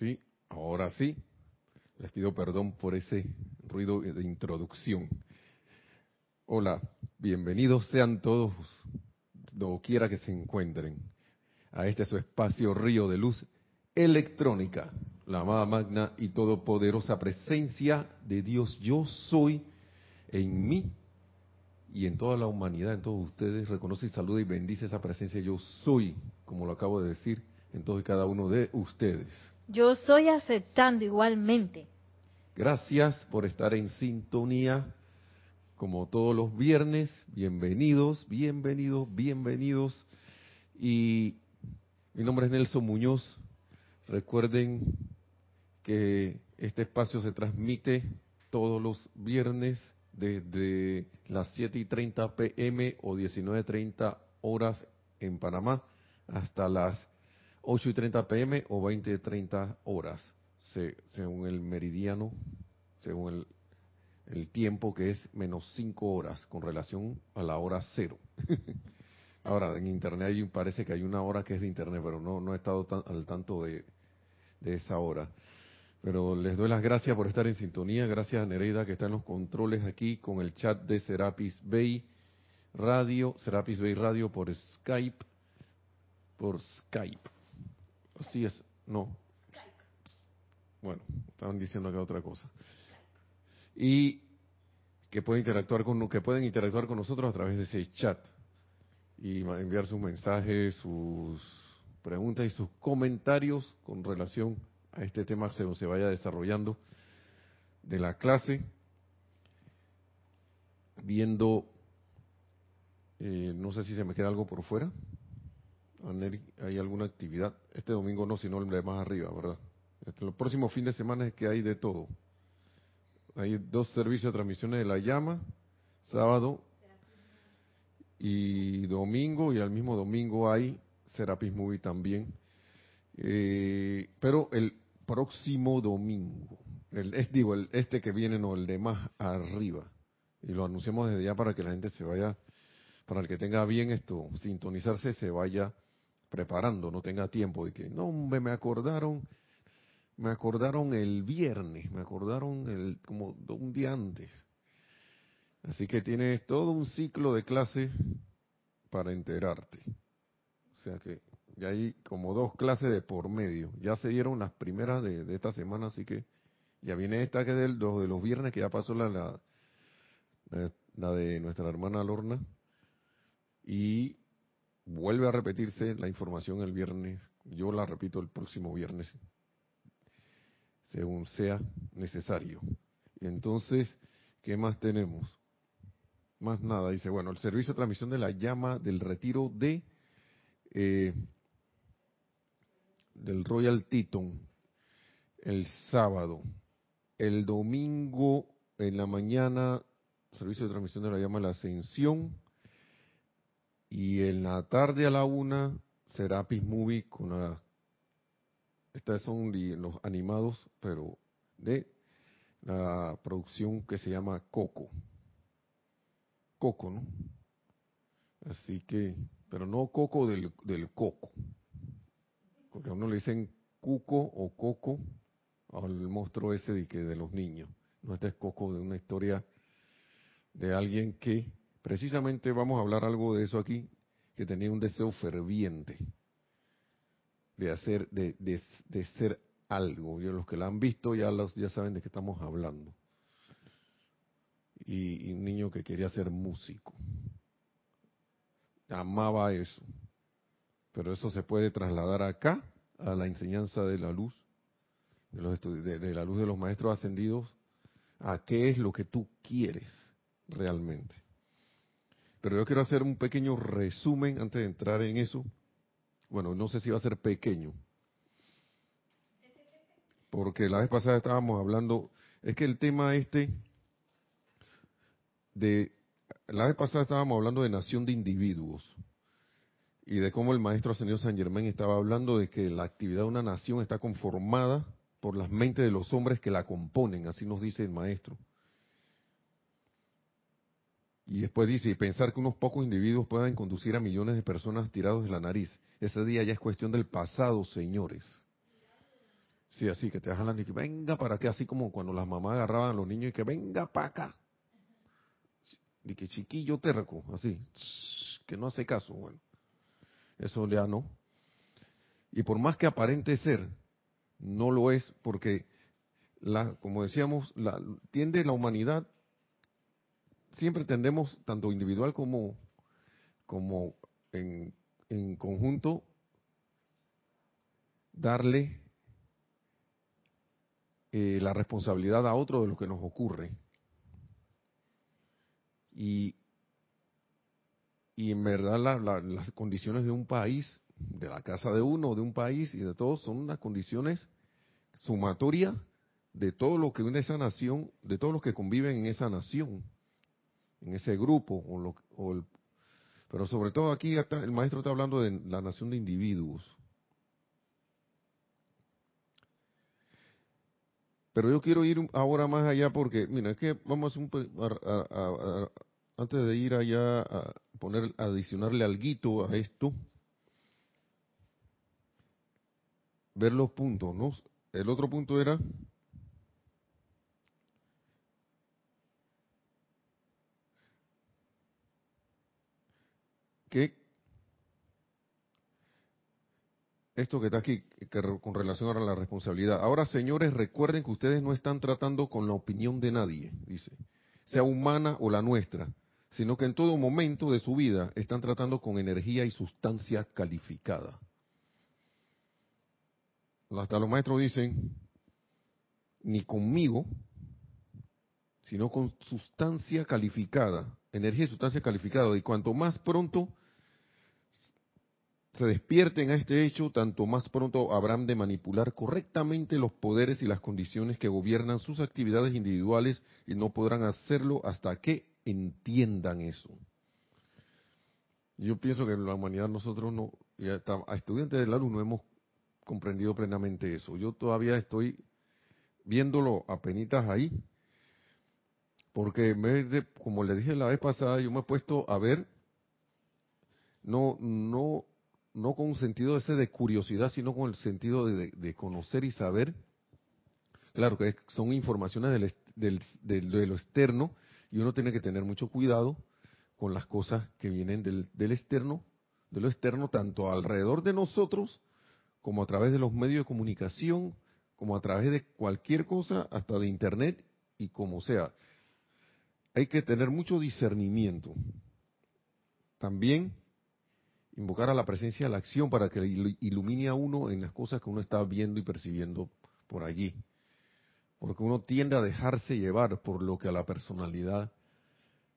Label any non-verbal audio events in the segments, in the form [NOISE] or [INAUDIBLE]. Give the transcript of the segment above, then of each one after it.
Sí, ahora sí. Les pido perdón por ese ruido de introducción. Hola, bienvenidos sean todos, donde quiera que se encuentren, a este su espacio Río de Luz Electrónica, la amada magna y todopoderosa presencia de Dios Yo Soy en mí y en toda la humanidad, en todos ustedes. Reconoce y saluda y bendice esa presencia Yo Soy, como lo acabo de decir, en todos y cada uno de ustedes. Yo soy aceptando igualmente. Gracias por estar en sintonía, como todos los viernes. Bienvenidos, bienvenidos, bienvenidos. Y mi nombre es Nelson Muñoz. Recuerden que este espacio se transmite todos los viernes desde las 7 y 30 pm o 19.30 horas en Panamá hasta las 8 y 30 pm o 20 y 30 horas, según el meridiano, según el, el, tiempo que es menos 5 horas con relación a la hora cero. [LAUGHS] Ahora, en Internet hay, parece que hay una hora que es de Internet, pero no, no he estado tan, al tanto de, de esa hora. Pero les doy las gracias por estar en sintonía. Gracias a Nereida que está en los controles aquí con el chat de Serapis Bay Radio, Serapis Bay Radio por Skype, por Skype. Así es, no. Bueno, estaban diciendo acá otra cosa. Y que pueden interactuar con que pueden interactuar con nosotros a través de ese chat y enviar sus mensajes, sus preguntas y sus comentarios con relación a este tema según se vaya desarrollando de la clase, viendo, eh, no sé si se me queda algo por fuera. ¿Hay alguna actividad? Este domingo no, sino el de más arriba, ¿verdad? Este, los próximos fines de semana es que hay de todo. Hay dos servicios de transmisiones de la llama, sábado y domingo, y al mismo domingo hay Serapis Movie también. Eh, pero el próximo domingo, el, digo, el, este que viene, no, el de más arriba, y lo anunciamos desde ya para que la gente se vaya, para el que tenga bien esto, sintonizarse, se vaya preparando, no tenga tiempo de que, no, me acordaron, me acordaron el viernes, me acordaron el, como un día antes. Así que tienes todo un ciclo de clases para enterarte. O sea que ya hay como dos clases de por medio. Ya se dieron las primeras de, esta semana, así que ya viene esta que es del, de los viernes, que ya pasó la, la, la de nuestra hermana Lorna. Y vuelve a repetirse la información el viernes, yo la repito el próximo viernes, según sea necesario. Entonces, ¿qué más tenemos? Más nada, dice, bueno, el servicio de transmisión de la llama del retiro de eh, del Royal Teton el sábado. El domingo en la mañana, servicio de transmisión de la llama la Ascensión y en la tarde a la una, Serapis Movie con la... Estas son los animados, pero de la producción que se llama Coco. Coco, ¿no? Así que, pero no Coco del, del coco. Porque a uno le dicen Cuco o Coco al monstruo ese de, que de los niños. No, este es Coco de una historia de alguien que Precisamente vamos a hablar algo de eso aquí, que tenía un deseo ferviente de hacer, de, de, ser algo. Y los que la han visto ya, los, ya saben de qué estamos hablando. Y, un niño que quería ser músico. Amaba eso. Pero eso se puede trasladar acá, a la enseñanza de la luz, de, los de la luz de los maestros ascendidos, a qué es lo que tú quieres realmente. Pero yo quiero hacer un pequeño resumen antes de entrar en eso. Bueno, no sé si va a ser pequeño. Porque la vez pasada estábamos hablando, es que el tema este de, la vez pasada estábamos hablando de nación de individuos y de cómo el maestro ascendido San Germán estaba hablando de que la actividad de una nación está conformada por las mentes de los hombres que la componen, así nos dice el maestro. Y después dice, y pensar que unos pocos individuos puedan conducir a millones de personas tirados de la nariz. Ese día ya es cuestión del pasado, señores. Sí, así que te jalan y que venga para acá, así como cuando las mamás agarraban a los niños y que venga para acá. Y que chiquillo terco, así, que no hace caso, bueno. Eso ya no. Y por más que aparente ser, no lo es porque, la, como decíamos, la, tiende la humanidad, siempre tendemos, tanto individual como, como en, en conjunto, darle eh, la responsabilidad a otro de lo que nos ocurre. Y, y en verdad las condiciones de un país, de la casa de uno, de un país y de todos, son unas condiciones sumatorias de todo lo que une esa nación, de todos los que conviven en esa nación, en ese grupo, o, lo, o el, pero sobre todo aquí el maestro está hablando de la nación de individuos. Pero yo quiero ir ahora más allá porque, mira, es que vamos a, a, antes de ir allá a poner, a adicionarle algo a esto, ver los puntos, ¿no? El otro punto era que esto que está aquí, con relación a la responsabilidad. Ahora, señores, recuerden que ustedes no están tratando con la opinión de nadie, dice, sea humana o la nuestra, sino que en todo momento de su vida están tratando con energía y sustancia calificada. Hasta los maestros dicen, ni conmigo, sino con sustancia calificada, energía y sustancia calificada, y cuanto más pronto se despierten a este hecho, tanto más pronto habrán de manipular correctamente los poderes y las condiciones que gobiernan sus actividades individuales y no podrán hacerlo hasta que entiendan eso. Yo pienso que en la humanidad nosotros no, ya a estudiantes del luz no hemos comprendido plenamente eso. Yo todavía estoy viéndolo a penitas ahí, porque me, como le dije la vez pasada, yo me he puesto a ver, no, no no con un sentido ese de curiosidad, sino con el sentido de, conocer y saber. Claro que son informaciones del, de lo externo y uno tiene que tener mucho cuidado con las cosas que vienen del, del externo, de lo externo, tanto alrededor de nosotros como a través de los medios de comunicación, como a través de cualquier cosa, hasta de internet y como sea. Hay que tener mucho discernimiento. También invocar a la presencia de la acción para que ilumine a uno en las cosas que uno está viendo y percibiendo por allí. Porque uno tiende a dejarse llevar por lo que a la personalidad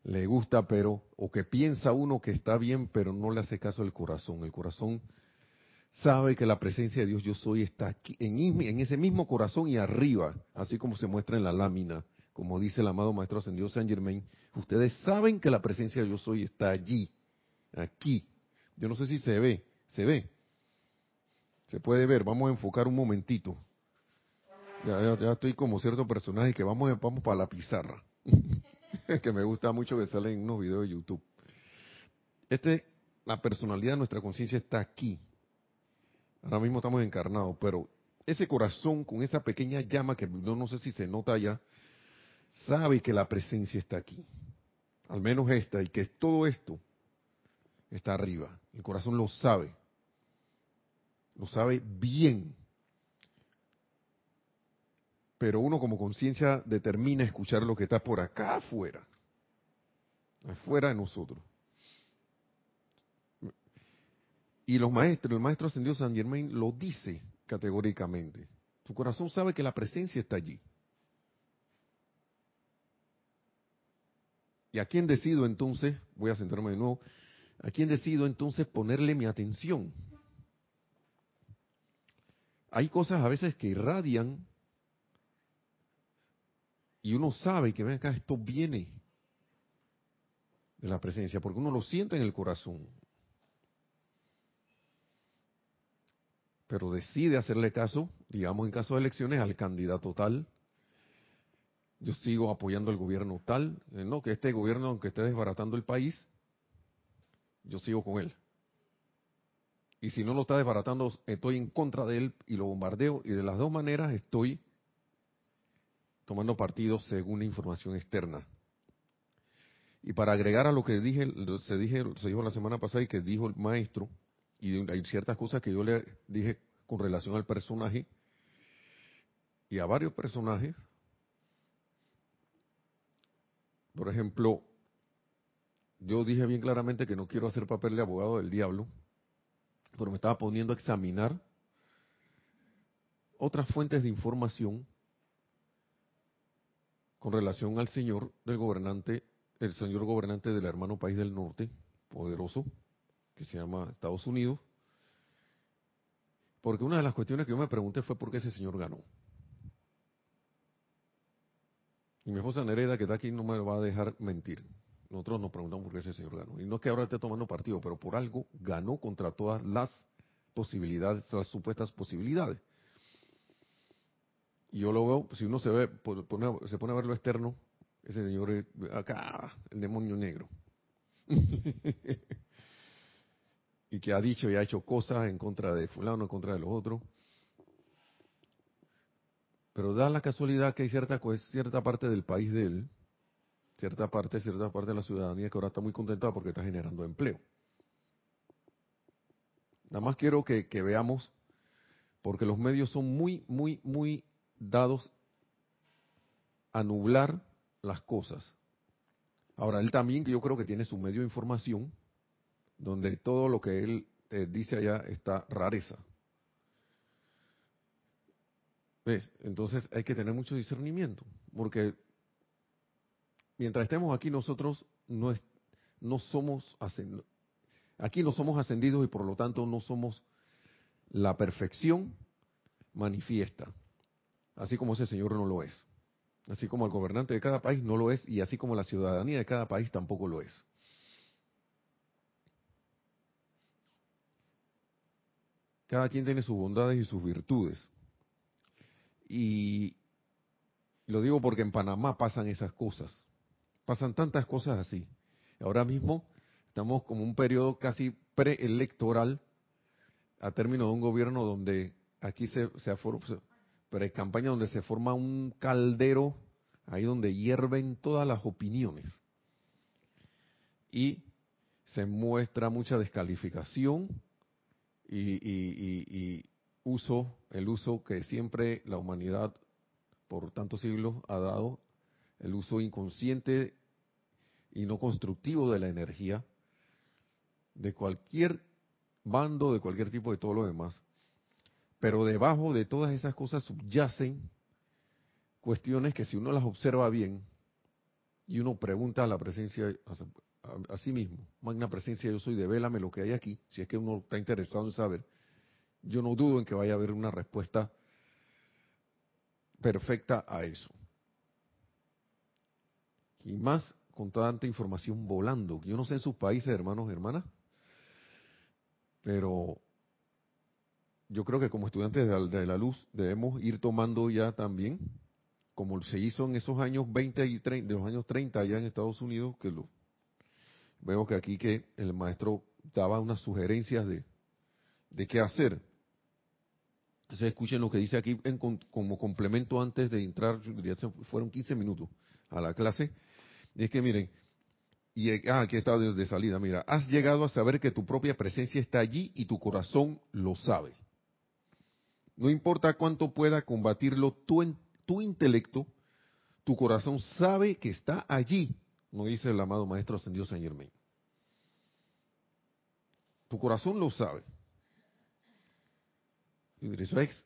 le gusta, pero, o que piensa uno que está bien, pero no le hace caso el corazón. El corazón sabe que la presencia de Dios yo soy está aquí, en, ese mismo corazón y arriba, así como se muestra en la lámina, como dice el amado Maestro Ascendido Saint Germain. Ustedes saben que la presencia de yo soy está allí, aquí, yo no sé si se ve, se ve. Se puede ver, vamos a enfocar un momentito. Ya, estoy como cierto personaje que vamos, vamos para la pizarra. [LAUGHS] que me gusta mucho que salen en unos videos de YouTube. Este, la personalidad de nuestra conciencia está aquí. Ahora mismo estamos encarnados, pero ese corazón con esa pequeña llama que no, no sé si se nota ya, sabe que la presencia está aquí. Al menos esta, y que todo esto está arriba. El corazón lo sabe. Lo sabe bien. Pero uno como conciencia determina escuchar lo que está por acá afuera. Afuera de nosotros. Y los maestros, el maestro ascendido San Germain lo dice categóricamente. Tu corazón sabe que la presencia está allí. ¿Y a quién decido entonces? Voy a centrarme de nuevo ¿A quién decido entonces ponerle mi atención? Hay cosas a veces que irradian y uno sabe que ven acá, esto viene de la presencia, porque uno lo siente en el corazón. Pero decide hacerle caso, digamos en caso de elecciones, al candidato tal. Yo sigo apoyando al gobierno tal, eh, no que este gobierno, aunque esté desbaratando el país, yo sigo con él. Y si no lo está desbaratando, estoy en contra de él y lo bombardeo. Y de las dos maneras estoy tomando partido según la información externa. Y para agregar a lo que dije, se, dije, se dijo la semana pasada y que dijo el maestro, y hay ciertas cosas que yo le dije con relación al personaje y a varios personajes. Por ejemplo, yo dije bien claramente que no quiero hacer papel de abogado del diablo, pero me estaba poniendo a examinar otras fuentes de información con relación al señor del gobernante, el señor gobernante del hermano país del norte, poderoso, que se llama Estados Unidos, porque una de las cuestiones que yo me pregunté fue por qué ese señor ganó. Y mi esposa Nereda, que está aquí, no me va a dejar mentir. Nosotros nos preguntamos por qué ese señor ganó. Y no es que ahora esté tomando partido, pero por algo ganó contra todas las posibilidades, las supuestas posibilidades. Y yo lo veo, si uno se ve, se pone a ver lo externo, ese señor es acá, el demonio negro. [LAUGHS] y que ha dicho y ha hecho cosas en contra de fulano, en contra de los otros. Pero da la casualidad que hay cierta, cierta parte del país de él, cierta parte, cierta parte de la ciudadanía que ahora está muy contenta porque está generando empleo. Nada más quiero que, que veamos, porque los medios son muy, muy, muy dados a nublar las cosas. Ahora, él también, yo creo que tiene su medio de información, donde todo lo que él eh, dice allá está rareza. ¿Ves? Entonces hay que tener mucho discernimiento, porque mientras estemos aquí nosotros no, es, no somos aquí no somos ascendidos y por lo tanto no somos la perfección manifiesta, así como ese señor no lo es, así como el gobernante de cada país no lo es y así como la ciudadanía de cada país tampoco lo es. Cada quien tiene sus bondades y sus virtudes. Y lo digo porque en Panamá pasan esas cosas. Pasan tantas cosas así. Ahora mismo estamos como un periodo casi preelectoral a término de un gobierno donde aquí se, se pre-campaña donde se forma un caldero ahí donde hierven todas las opiniones y se muestra mucha descalificación y, uso, el uso que siempre la humanidad por tantos siglos ha dado, el uso inconsciente y no constructivo de la energía, de cualquier bando, de cualquier tipo de todo lo demás. Pero debajo de todas esas cosas subyacen cuestiones que si uno las observa bien y uno pregunta a la presencia, a, sí mismo, magna presencia yo soy, devélame lo que hay aquí, si es que uno está interesado en saber, yo no dudo en que vaya a haber una respuesta perfecta a eso. Y más con tanta información volando. Yo no sé en sus países, hermanos y hermanas, pero yo creo que como estudiantes de la, luz debemos ir tomando ya también, como se hizo en esos años 20 y 30, de los años 30 allá en Estados Unidos, que lo, vemos que aquí que el maestro daba unas sugerencias de, de qué hacer. Escuchen lo que dice aquí como complemento antes de entrar, fueron 15 minutos a la clase. Es que miren, y ah, aquí está desde salida, mira, has llegado a saber que tu propia presencia está allí y tu corazón lo sabe. No importa cuánto pueda combatirlo tu, intelecto, tu corazón sabe que está allí no dice el amado Maestro Ascendido San Germain. Tu corazón lo sabe. Y eso es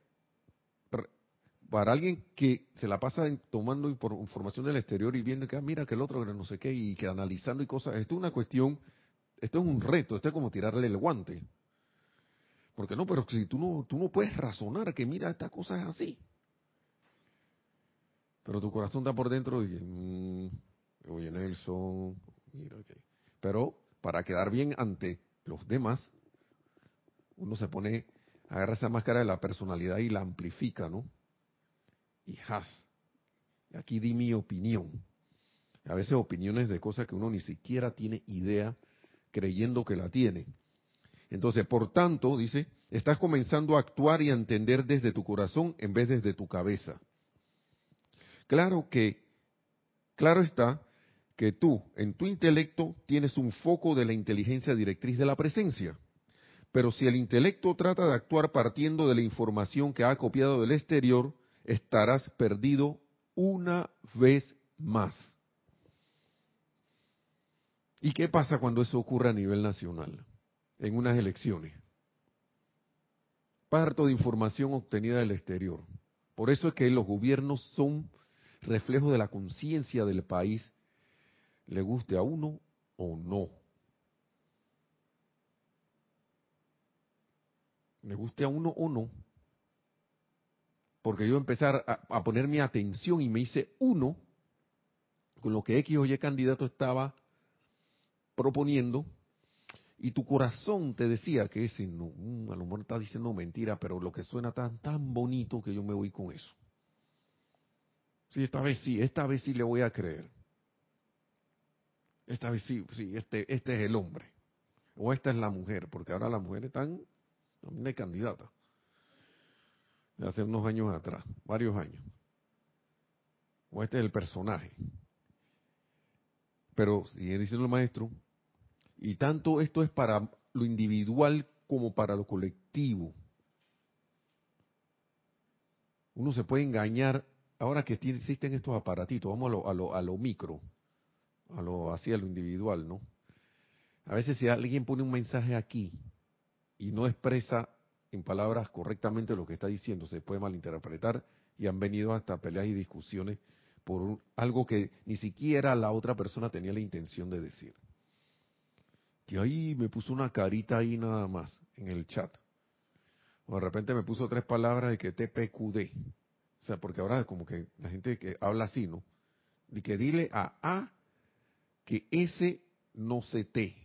para alguien que se la pasa tomando información del exterior y viendo que, ah, mira, que el otro, no sé qué, y que analizando y cosas, esto es una cuestión, esto es un reto, esto es como tirarle el guante. Porque no, pero si tú no, tú no puedes razonar que mira, esta cosa es así. Pero tu corazón está por dentro y, mmm, oye Nelson, mira, okay. pero para quedar bien ante los demás, uno se pone, agarra esa máscara de la personalidad y la amplifica, ¿no? Y has, aquí di mi opinión. A veces opiniones de cosas que uno ni siquiera tiene idea creyendo que la tiene. Entonces, por tanto, dice, estás comenzando a actuar y a entender desde tu corazón en vez desde tu cabeza. Claro que, claro está que tú, en tu intelecto, tienes un foco de la inteligencia directriz de la presencia. Pero si el intelecto trata de actuar partiendo de la información que ha copiado del exterior, estarás perdido una vez más. ¿Y qué pasa cuando eso ocurre a nivel nacional, en unas elecciones? Parto de información obtenida del exterior. Por eso es que los gobiernos son reflejo de la conciencia del país, le guste a uno o no. Le guste a uno o no. Porque yo empecé a, a poner mi atención y me hice uno con lo que X o Y candidato estaba proponiendo y tu corazón te decía que ese no, mm, a lo mejor está diciendo mentira, pero lo que suena tan tan bonito que yo me voy con eso. Sí, esta vez sí, esta vez sí le voy a creer. Esta vez sí, sí, este, este es el hombre. O esta es la mujer, porque ahora las mujeres están también de candidata. De hace unos años atrás, varios años. O este es el personaje. Pero sigue diciendo el maestro, y tanto esto es para lo individual como para lo colectivo. Uno se puede engañar, ahora que existen estos aparatitos, vamos a lo, a lo, a lo micro, a lo, así a lo individual, ¿no? A veces si alguien pone un mensaje aquí y no expresa en palabras correctamente lo que está diciendo, se puede malinterpretar y han venido hasta peleas y discusiones por algo que ni siquiera la otra persona tenía la intención de decir que ahí me puso una carita ahí nada más en el chat. O de repente me puso tres palabras de que TPQD. O sea, porque ahora como que la gente que habla así, ¿no? Y que dile a A que S no se T.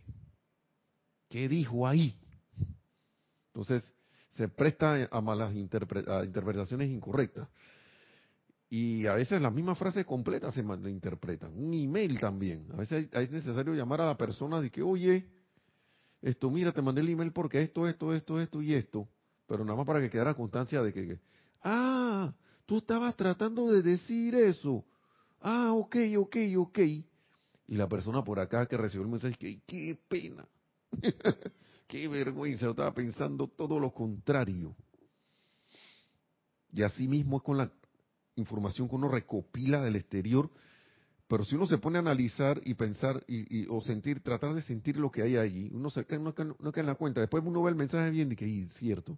¿Qué dijo ahí? Entonces, se presta a malas interpretaciones incorrectas. Y a veces las mismas frases completas se interpretan. Un email también. A veces es necesario llamar a la persona de que, oye, esto, mira, te mandé el email porque esto, esto, esto, esto y esto. Pero nada más para que quedara constancia de que, ah, tú estabas tratando de decir eso. Ah, ok, ok, ok. Y la persona por acá que recibió el mensaje, que qué pena. [LAUGHS] qué vergüenza, yo estaba pensando todo lo contrario. Y así mismo es con la información que uno recopila del exterior, pero si uno se pone a analizar y pensar y, o sentir, tratar de sentir lo que hay allí, uno se, no, queda en la cuenta. Después uno ve el mensaje bien y que es cierto,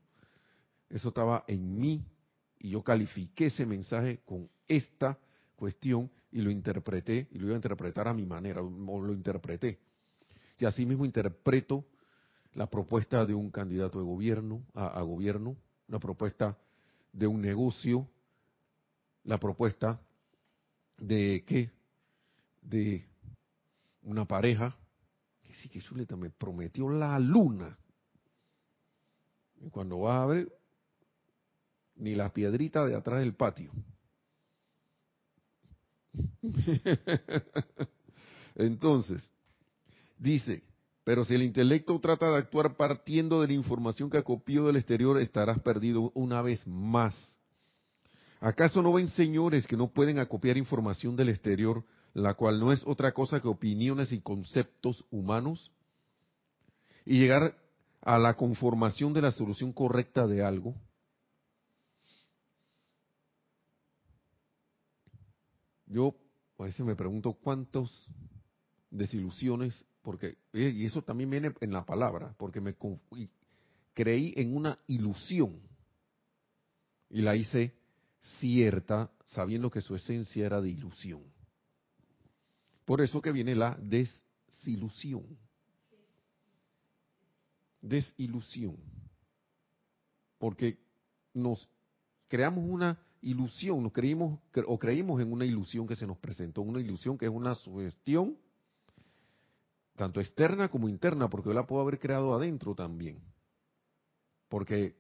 eso estaba en mí y yo califiqué ese mensaje con esta cuestión y lo interpreté y lo iba a interpretar a mi manera, o lo interpreté. Y así mismo interpreto la propuesta de un candidato de gobierno a gobierno, la propuesta de un negocio, la propuesta de qué? De una pareja que sí que Zuleta me prometió la luna. Y cuando va a ver, ni la piedrita de atrás del patio. [LAUGHS] [LAUGHS] Entonces, dice, pero si el intelecto trata de actuar partiendo de la información que acopió del exterior, estarás perdido una vez más. ¿Acaso no ven señores que no pueden acopiar información del exterior, la cual no es otra cosa que opiniones y conceptos humanos? Y llegar a la conformación de la solución correcta de algo. Yo a veces me pregunto cuántos desilusiones, porque, y eso también viene en la palabra, porque me creí en una ilusión y la hice cierta, sabiendo que su esencia era de ilusión. Por eso que viene la desilusión. Desilusión. Porque nos creamos una ilusión, nos creímos o creímos en una ilusión que se nos presentó, una ilusión que es una sugestión tanto externa como interna, porque yo la puedo haber creado adentro también. Porque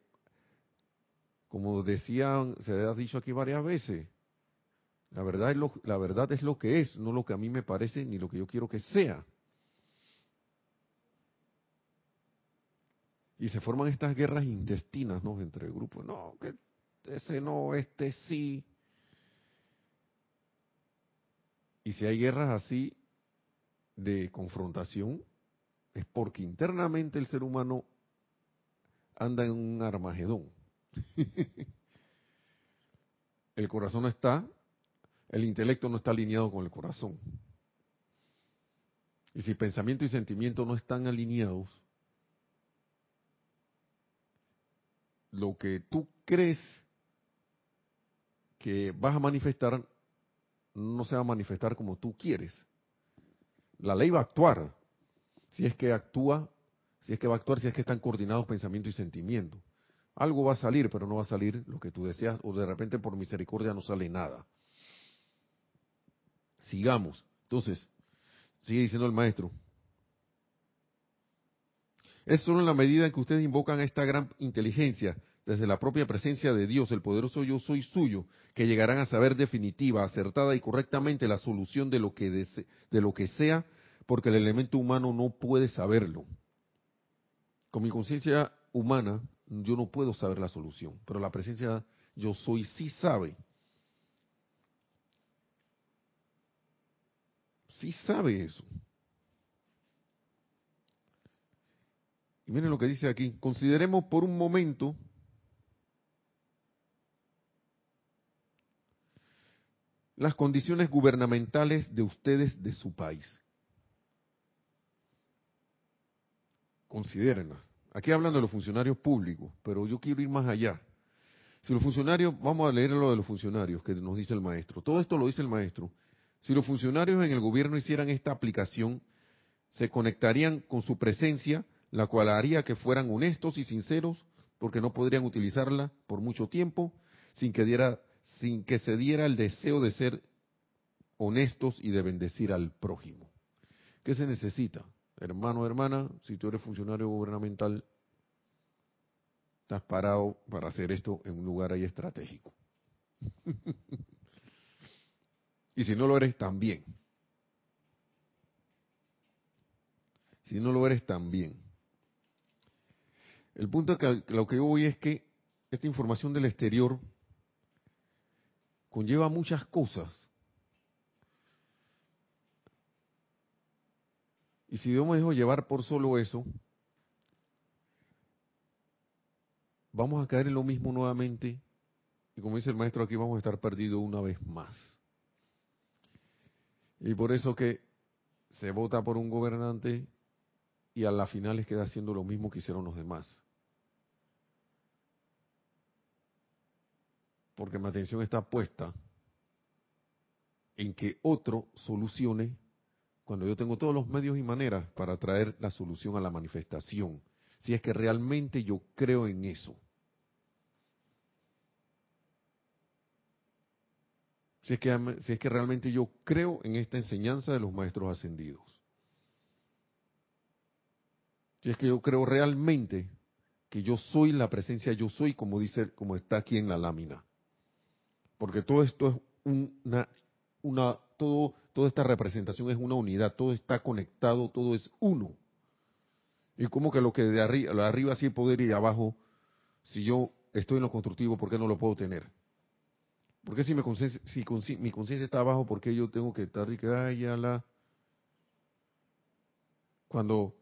como decían, se ha dicho aquí varias veces, la verdad, es lo, la verdad es lo que es, no lo que a mí me parece ni lo que yo quiero que sea. Y se forman estas guerras intestinas, ¿no? Entre grupos. No, que ese no, este sí. Y si hay guerras así de confrontación, es porque internamente el ser humano anda en un armagedón. [LAUGHS] el corazón no está, el intelecto no está alineado con el corazón. Y si pensamiento y sentimiento no están alineados, lo que tú crees que vas a manifestar no se va a manifestar como tú quieres. La ley va a actuar, si es que actúa, si es que va a actuar, si es que están coordinados pensamiento y sentimiento. Algo va a salir, pero no va a salir lo que tú deseas, o de repente por misericordia no sale nada. Sigamos. Entonces, sigue diciendo el maestro. Es solo en la medida en que ustedes invocan a esta gran inteligencia, desde la propia presencia de Dios, el poderoso yo soy suyo, que llegarán a saber definitiva, acertada y correctamente la solución de lo que, de lo que sea, porque el elemento humano no puede saberlo. Con mi conciencia humana, yo no puedo saber la solución, pero la presencia yo soy sí sabe. Sí sabe eso. Y miren lo que dice aquí. Consideremos por un momento las condiciones gubernamentales de ustedes de su país. Considérenlas. Aquí hablando de los funcionarios públicos, pero yo quiero ir más allá. Si los funcionarios, vamos a leer lo de los funcionarios que nos dice el maestro. Todo esto lo dice el maestro. Si los funcionarios en el gobierno hicieran esta aplicación, se conectarían con su presencia, la cual haría que fueran honestos y sinceros, porque no podrían utilizarla por mucho tiempo sin que diera sin que se diera el deseo de ser honestos y de bendecir al prójimo. ¿Qué se necesita? Hermano, hermana, si tú eres funcionario gubernamental, estás parado para hacer esto en un lugar ahí estratégico. [LAUGHS] y si no lo eres, también. Si no lo eres, también. El punto que lo que yo voy es que esta información del exterior conlleva muchas cosas. Y si yo me dejo llevar por solo eso, vamos a caer en lo mismo nuevamente. Y como dice el maestro aquí, vamos a estar perdidos una vez más. Y por eso que se vota por un gobernante y a la final les queda haciendo lo mismo que hicieron los demás. Porque mi atención está puesta en que otro solucione cuando yo tengo todos los medios y maneras para traer la solución a la manifestación, si es que realmente yo creo en eso. Si es, que, si es que realmente yo creo en esta enseñanza de los maestros ascendidos. Si es que yo creo realmente que yo soy la presencia, yo soy como dice, como está aquí en la lámina porque todo esto es una, una todo, toda esta representación es una unidad, todo está conectado, todo es uno. Y como que lo que de arriba, de arriba sí poder y abajo, si yo estoy en lo constructivo, ¿por qué no lo puedo tener? Porque si, mi conciencia, si mi conciencia está abajo, ¿por qué yo tengo que estar y que, ay. Cuando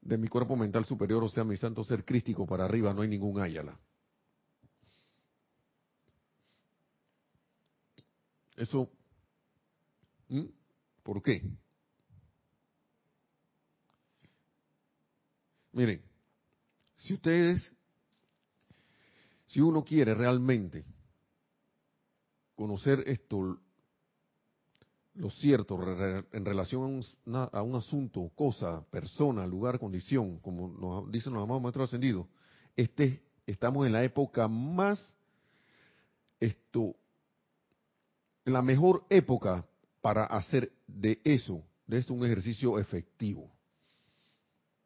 de mi cuerpo mental superior, o sea, mi santo ser crístico para arriba, no hay ningún ayala. Eso, ¿por qué? Miren, si ustedes, si uno quiere realmente conocer esto, lo cierto en relación a un, asunto, cosa, persona, lugar, condición, como nos dicen los amados maestros ascendidos, este, estamos en la época más esto la mejor época para hacer de eso, de esto un ejercicio efectivo.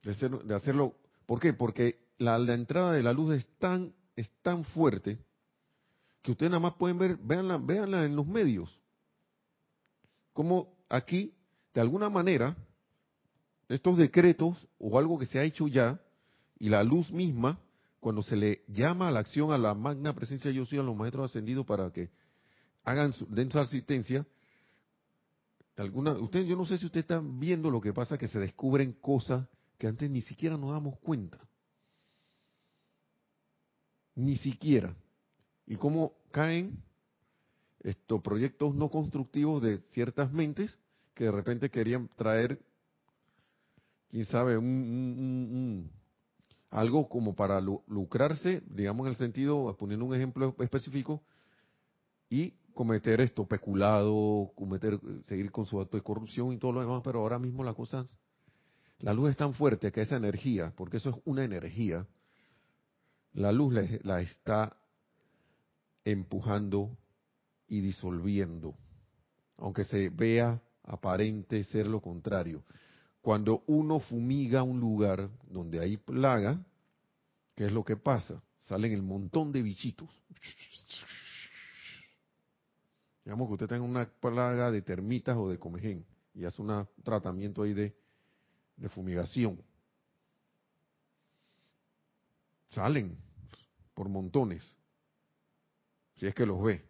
De, hacerlo, ¿por qué? Porque la, entrada de la luz es tan, es tan fuerte que ustedes nada más pueden ver, véanla, véanla en los medios. Como aquí, de alguna manera, estos decretos o algo que se ha hecho ya, Y la luz misma, cuando se le llama a la acción a la magna presencia yo soy a los maestros ascendidos para que hagan su, den su asistencia, alguna, usted, yo no sé si usted está viendo lo que pasa, que se descubren cosas que antes ni siquiera nos damos cuenta. Ni siquiera. Y cómo caen estos proyectos no constructivos de ciertas mentes que de repente querían traer, quién sabe, un, algo como para lucrarse, digamos en el sentido, poniendo un ejemplo específico, y cometer esto, peculado, cometer, seguir con su acto de corrupción y todo lo demás, pero ahora mismo la cosa, la luz es tan fuerte que esa energía, porque eso es una energía, la luz la está empujando y disolviendo, aunque se vea aparente ser lo contrario. Cuando uno fumiga un lugar donde hay plaga, ¿qué es lo que pasa? Salen el montón de bichitos. Digamos que usted tenga una plaga de termitas o de comején y hace un tratamiento ahí de, de fumigación. Salen por montones, si es que los ve.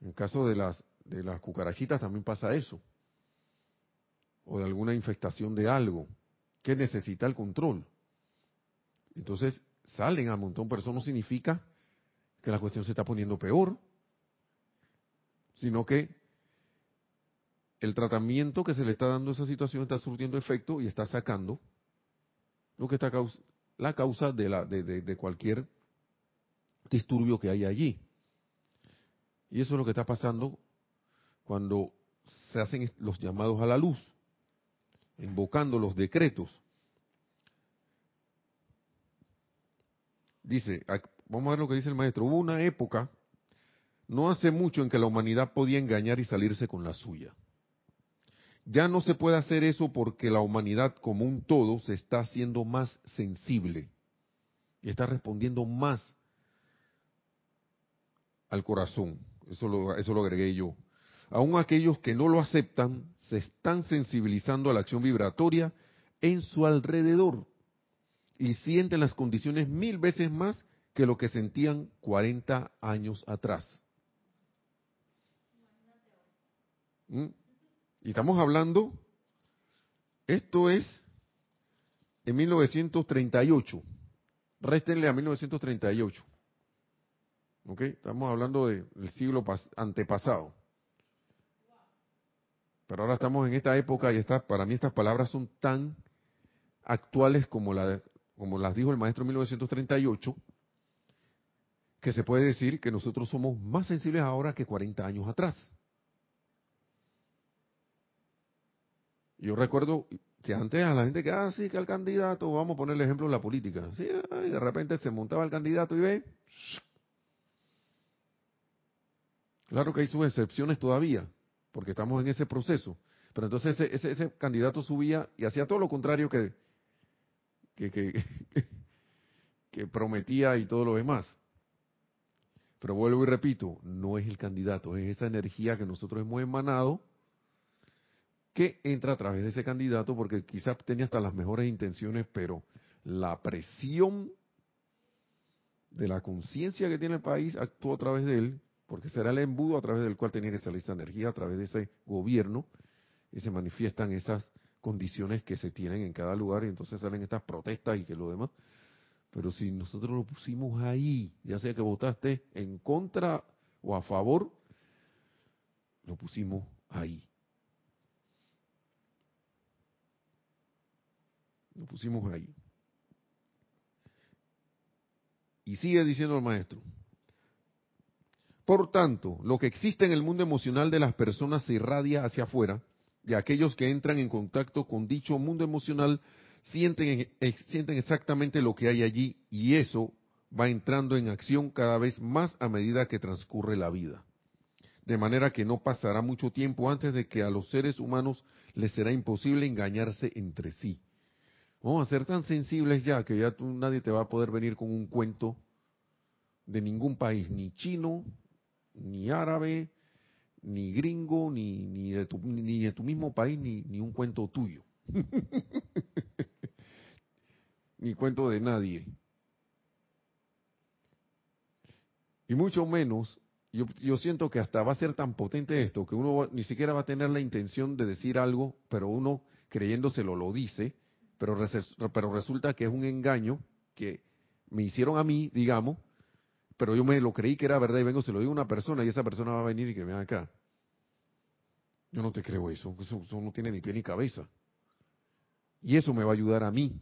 En caso de las, de las cucarachitas también pasa eso. O de alguna infestación de algo que necesita el control. Entonces salen a montón, pero eso no significa que la cuestión se está poniendo peor, sino que el tratamiento que se le está dando a esa situación está surtiendo efecto y está sacando lo que está la causa de, la, de, de cualquier disturbio que hay allí. Y eso es lo que está pasando cuando se hacen los llamados a la luz, invocando los decretos. Dice, vamos a ver lo que dice el maestro, hubo una época, no hace mucho, en que la humanidad podía engañar y salirse con la suya. Ya no se puede hacer eso porque la humanidad como un todo se está haciendo más sensible y está respondiendo más al corazón. Eso lo, agregué yo. Aún aquellos que no lo aceptan se están sensibilizando a la acción vibratoria en su alrededor y sienten las condiciones mil veces más que lo que sentían 40 años atrás. ¿Mm? Y estamos hablando, esto es en 1938. Réstenle a 1938. ¿Ok? Estamos hablando del siglo antepasado. Pero ahora estamos en esta época y para mí estas palabras son tan actuales como, la, como las dijo el maestro en 1938, que se puede decir que nosotros somos más sensibles ahora que 40 años atrás. Yo recuerdo que antes a la gente que, ah, sí, que el candidato, vamos a poner el ejemplo en la política, y de repente se montaba el candidato y ve, Claro que hay sus excepciones todavía, porque estamos en ese proceso. Pero entonces ese, ese, candidato subía y hacía todo lo contrario que, que, [LAUGHS] que, prometía y todo lo demás. Pero vuelvo y repito, no es el candidato, es esa energía que nosotros hemos emanado que entra a través de ese candidato porque quizás tenía hasta las mejores intenciones, pero la presión de la conciencia que tiene el país actuó a través de él porque será el embudo a través del cual tenía que salir esa energía, a través de ese gobierno, y se manifiestan esas condiciones que se tienen en cada lugar, y entonces salen estas protestas y que lo demás. Pero si nosotros lo pusimos ahí, ya sea que votaste en contra o a favor, lo pusimos ahí. Lo pusimos ahí. Y sigue diciendo el maestro, por tanto, lo que existe en el mundo emocional de las personas se irradia hacia afuera y aquellos que entran en contacto con dicho mundo emocional sienten, sienten exactamente lo que hay allí y eso va entrando en acción cada vez más a medida que transcurre la vida. De manera que no pasará mucho tiempo antes de que a los seres humanos les será imposible engañarse entre sí. Vamos a ser tan sensibles ya que ya nadie te va a poder venir con un cuento de ningún país, ni chino, ni árabe, ni gringo, ni, ni, de, tu, ni de tu mismo país, ni, ni un cuento tuyo. [LAUGHS] ni cuento de nadie. Y mucho menos, yo siento que hasta va a ser tan potente esto que uno ni siquiera va a tener la intención de decir algo, pero uno creyéndoselo lo dice, pero, pero resulta que es un engaño que me hicieron a mí, digamos, pero yo me lo creí que era verdad y vengo, se lo digo a una persona y esa persona va a venir y que venga acá. Yo no te creo eso, eso, no tiene ni pie ni cabeza. Y eso me va a ayudar a mí.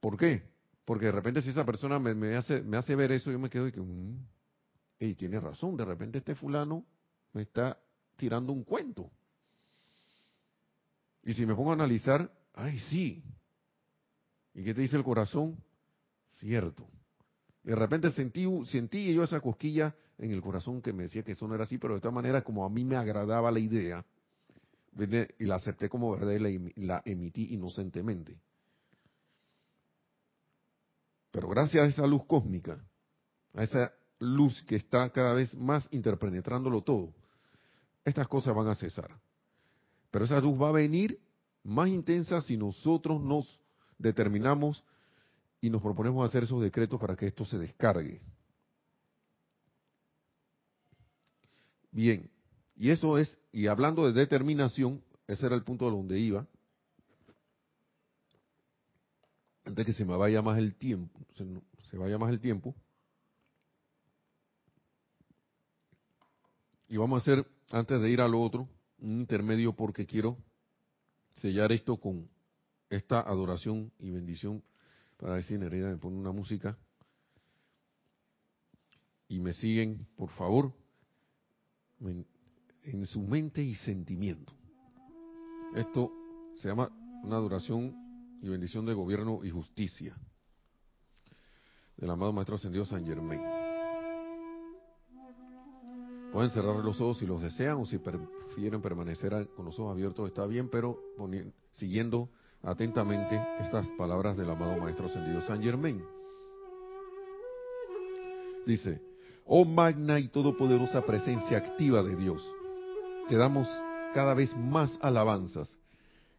¿Por qué? Porque de repente si esa persona me, hace, me hace ver eso, yo me quedo y que, mmm, tiene razón, de repente este fulano me está tirando un cuento. Y si me pongo a analizar, ay, sí. ¿Y qué te dice el corazón? Cierto. De repente sentí, sentí yo esa cosquilla en el corazón que me decía que eso no era así, pero de todas maneras, como a mí me agradaba la idea, y la acepté como verdad y la emití inocentemente. Pero gracias a esa luz cósmica, a esa luz que está cada vez más interpenetrándolo todo, estas cosas van a cesar. Pero esa luz va a venir más intensa si nosotros nos determinamos y nos proponemos hacer esos decretos para que esto se descargue. Bien, y eso es, y hablando de determinación, ese era el punto de donde iba, antes que se me vaya más el tiempo, se, vaya más el tiempo. Y vamos a hacer, antes de ir al otro, un intermedio porque quiero sellar esto con esta adoración y bendición para ver si Nereida me pone una música. Y me siguen, por favor, en, en su mente y sentimiento. Esto se llama una adoración y bendición de gobierno y justicia del amado Maestro Ascendido San Germain. Pueden cerrar los ojos si los desean o si prefieren permanecer con los ojos abiertos, está bien, pero siguiendo atentamente estas palabras del amado Maestro Ascendido San Germain. Dice, oh magna y todopoderosa presencia activa de Dios, te damos cada vez más alabanzas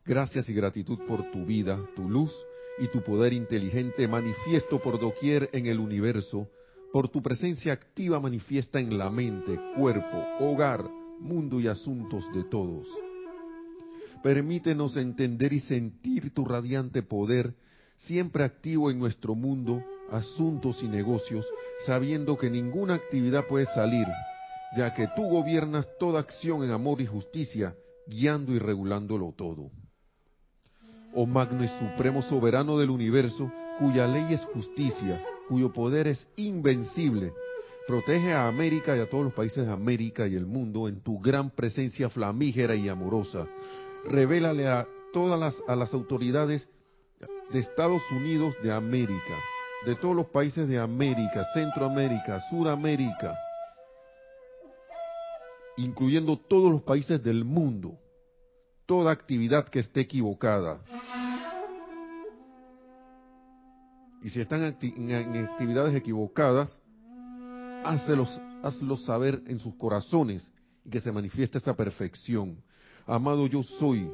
Gracias y gratitud por tu vida, tu luz y tu poder inteligente manifiesto por doquier en el universo, por tu presencia activa manifiesta en la mente, cuerpo, hogar, mundo y asuntos de todos. Permítenos entender y sentir tu radiante poder, siempre activo en nuestro mundo, asuntos y negocios, sabiendo que ninguna actividad puede salir, ya que tú gobiernas toda acción en amor y justicia, guiando y regulándolo todo oh magno y supremo soberano del universo, cuya ley es justicia, cuyo poder es invencible. Protege a América y a todos los países de América y el mundo en tu gran presencia flamígera y amorosa. Revélale a todas las, a las autoridades de Estados Unidos de América, de todos los países de América, Centroamérica, Suramérica, incluyendo todos los países del mundo, toda actividad que esté equivocada. Y si están en actividades equivocadas, hazlos, hazlos saber en sus corazones y que se manifieste esa perfección. Amado yo soy,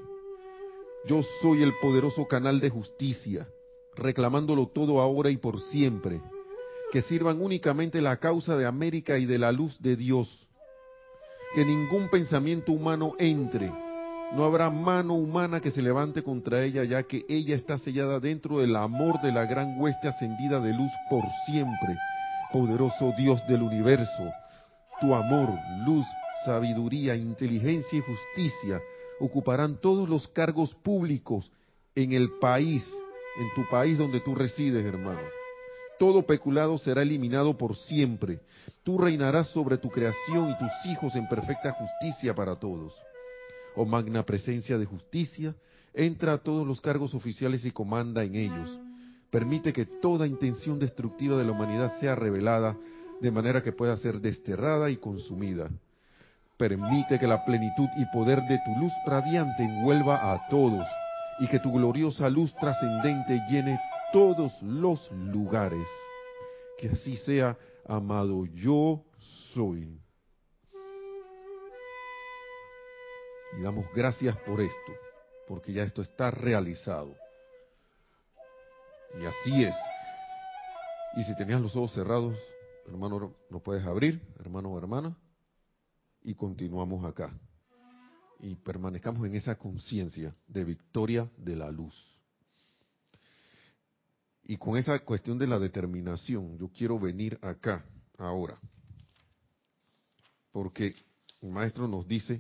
yo soy el poderoso canal de justicia, reclamándolo todo ahora y por siempre, que sirvan únicamente la causa de América y de la luz de Dios, que ningún pensamiento humano entre, no habrá mano humana que se levante contra ella, ya que ella está sellada dentro del amor de la gran hueste ascendida de luz por siempre. Poderoso Dios del universo, tu amor, luz, sabiduría, inteligencia y justicia ocuparán todos los cargos públicos en el país, en tu país donde tú resides, hermano. Todo peculado será eliminado por siempre. Tú reinarás sobre tu creación y tus hijos en perfecta justicia para todos oh magna presencia de justicia, entra a todos los cargos oficiales y comanda en ellos. Permite que toda intención destructiva de la humanidad sea revelada de manera que pueda ser desterrada y consumida. Permite que la plenitud y poder de tu luz radiante envuelva a todos y que tu gloriosa luz trascendente llene todos los lugares. Que así sea, amado, yo soy. Y damos gracias por esto, porque ya esto está realizado. Y así es. Y si tenías los ojos cerrados, hermano, no puedes abrir, hermano o hermana, y continuamos acá. Y permanezcamos en esa conciencia de victoria de la luz. Y con esa cuestión de la determinación, yo quiero venir acá, ahora. Porque el maestro nos dice,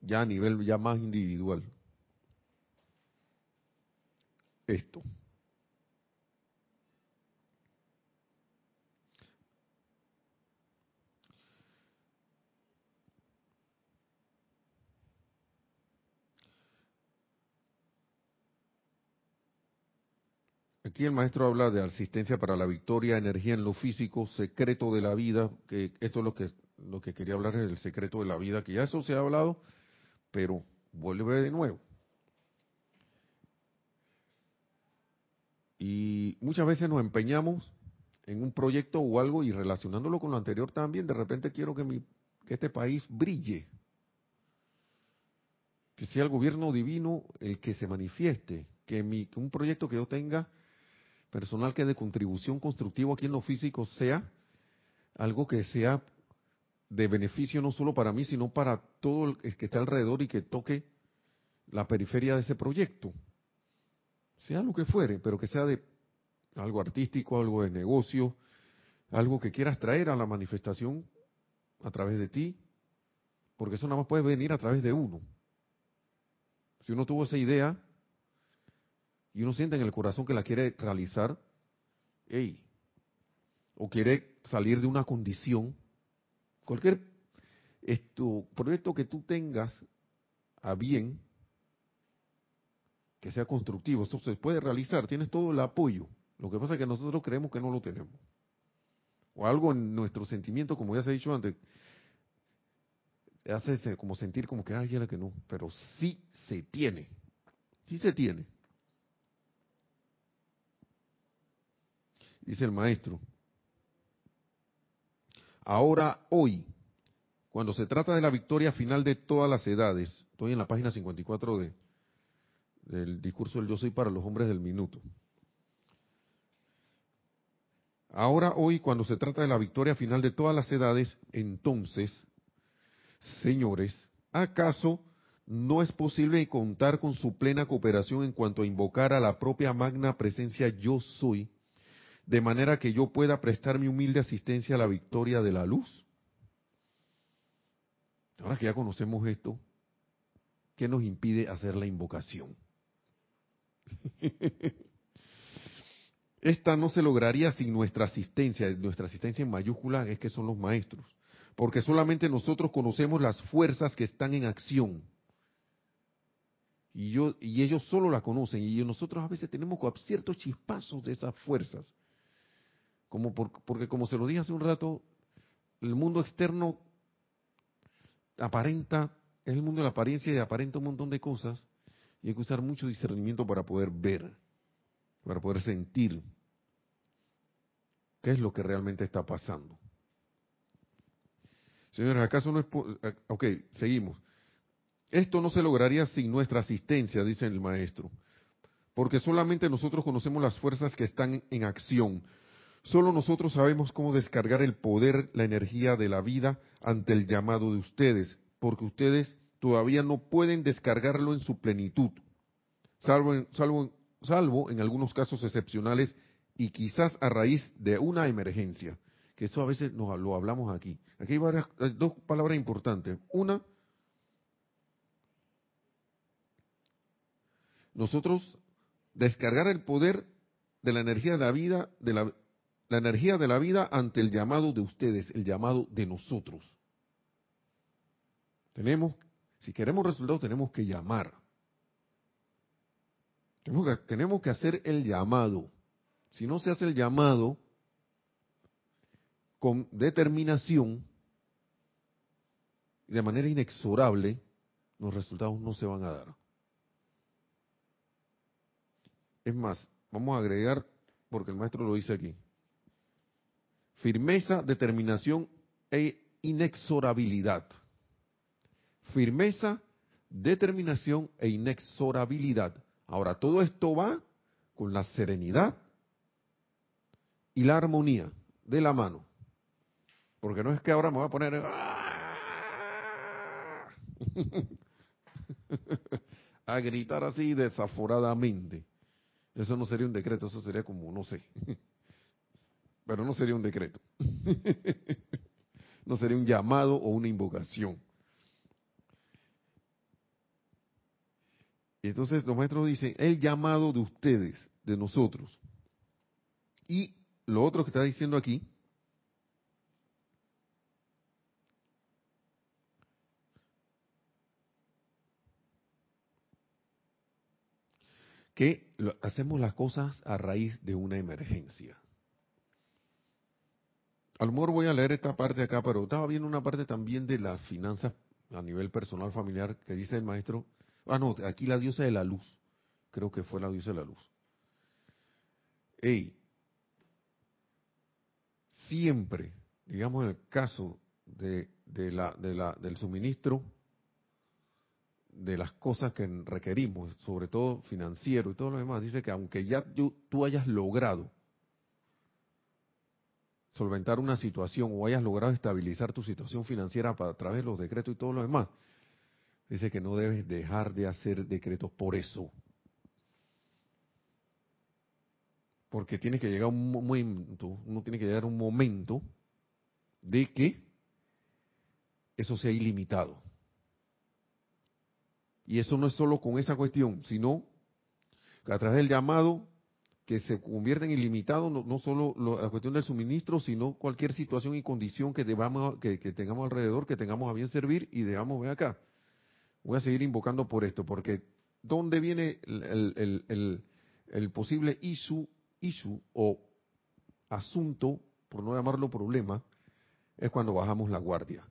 ya a nivel ya más individual, esto. Aquí el maestro habla de asistencia para la victoria, energía en lo físico, secreto de la vida, que esto es lo que lo que quería hablar es el secreto de la vida, que ya eso se ha hablado, pero vuelve de nuevo. Y muchas veces nos empeñamos en un proyecto o algo y relacionándolo con lo anterior también, de repente quiero que, mi, que este país brille, que sea el gobierno divino el que se manifieste, que, mi, que un proyecto que yo tenga personal que de contribución constructiva aquí en lo físico sea algo que sea de beneficio no solo para mí, sino para todo el que está alrededor y que toque la periferia de ese proyecto. Sea lo que fuere, pero que sea de algo artístico, algo de negocio, algo que quieras traer a la manifestación a través de ti, porque eso nada más puede venir a través de uno. Si uno tuvo esa idea y uno siente en el corazón que la quiere realizar, hey, o quiere salir de una condición, cualquier esto, proyecto que tú tengas a bien, que sea constructivo, esto se puede realizar, tienes todo el apoyo. Lo que pasa es que nosotros creemos que no lo tenemos. O algo en nuestro sentimiento, como ya se ha dicho antes, hace como sentir como que, ay, era que no, pero sí se tiene, sí se tiene. Dice el maestro, ahora, hoy, cuando se trata de la victoria final de todas las edades, estoy en la página 54 de, del discurso del yo soy para los hombres del minuto. Ahora, hoy, cuando se trata de la victoria final de todas las edades, entonces, señores, ¿acaso no es posible contar con su plena cooperación en cuanto a invocar a la propia magna presencia yo soy, de manera que yo pueda prestar mi humilde asistencia a la victoria de la luz? Ahora que ya conocemos esto, ¿qué nos impide hacer la invocación? [LAUGHS] Esta no se lograría sin nuestra asistencia. Nuestra asistencia en mayúscula es que son los maestros. Porque solamente nosotros conocemos las fuerzas que están en acción. Y, yo, y ellos solo la conocen. Y nosotros a veces tenemos ciertos chispazos de esas fuerzas. Como porque como se lo dije hace un rato, el mundo externo aparenta, es el mundo de la apariencia y aparenta un montón de cosas. Y hay que usar mucho discernimiento para poder ver, para poder sentir qué es lo que realmente está pasando. Señores, ¿acaso no es... Eh, ok, seguimos. Esto no se lograría sin nuestra asistencia, dice el maestro, porque solamente nosotros conocemos las fuerzas que están en acción. Solo nosotros sabemos cómo descargar el poder, la energía de la vida ante el llamado de ustedes, porque ustedes todavía no pueden descargarlo en su plenitud, salvo en, algunos casos excepcionales y quizás a raíz de una emergencia, que eso a veces nos, lo hablamos aquí. Aquí hay varias, dos palabras importantes. Una, nosotros descargar el poder de la energía de la vida, de la, la energía de la vida ante el llamado de ustedes, el llamado de nosotros. Tenemos si queremos resultados tenemos que llamar. Tenemos que, hacer el llamado. Si no se hace el llamado con determinación, de manera inexorable, los resultados no se van a dar. Es más, vamos a agregar, porque el maestro lo dice aquí, firmeza, determinación e inexorabilidad firmeza, determinación e inexorabilidad. Ahora, todo esto va con la serenidad y la armonía de la mano. Porque no es que ahora me voy a poner [LAUGHS] a gritar así desaforadamente. Eso no sería un decreto, eso sería como, no sé. Pero no sería un decreto. [LAUGHS] no sería un llamado o una invocación. Y entonces los maestros dicen, el llamado de ustedes, de nosotros. Y lo otro que está diciendo aquí, que hacemos las cosas a raíz de una emergencia. A lo mejor voy a leer esta parte acá, pero estaba viendo una parte también de las finanzas a nivel personal familiar que dice el maestro. Ah, no, aquí la diosa de la luz. Creo que fue la diosa de la luz. Ey, siempre, digamos en el caso de, la, de la, del suministro de las cosas que requerimos, sobre todo financiero y todo lo demás, dice que aunque ya tú hayas logrado solventar una situación o hayas logrado estabilizar tu situación financiera a través de los decretos y todo lo demás, dice que no debes dejar de hacer decretos por eso. Porque tiene que llegar un momento, uno tiene que llegar un momento de que eso sea ilimitado. Y eso no es solo con esa cuestión, sino que a través del llamado que se convierte en ilimitado, no, solo la cuestión del suministro, sino cualquier situación y condición que, debamos, que, tengamos alrededor, que tengamos a bien servir y digamos, ve acá, voy a seguir invocando por esto, porque ¿dónde viene el, posible issue, issue o asunto, por no llamarlo problema, es cuando bajamos la guardia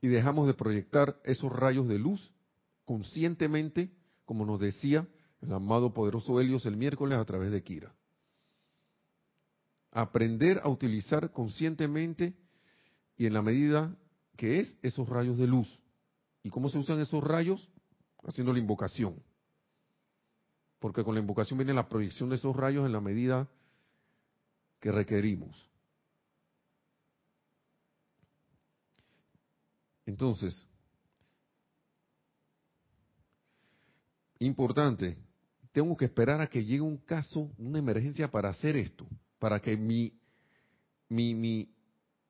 y dejamos de proyectar esos rayos de luz conscientemente, como nos decía el amado poderoso Helios el miércoles a través de Kira. Aprender a utilizar conscientemente y en la medida que es esos rayos de luz. ¿Y cómo se usan esos rayos? Haciendo la invocación. Porque con la invocación viene la proyección de esos rayos en la medida que requerimos. Entonces, importante, tengo que esperar a que llegue un caso, una emergencia para hacer esto, para que mi, mi, mi,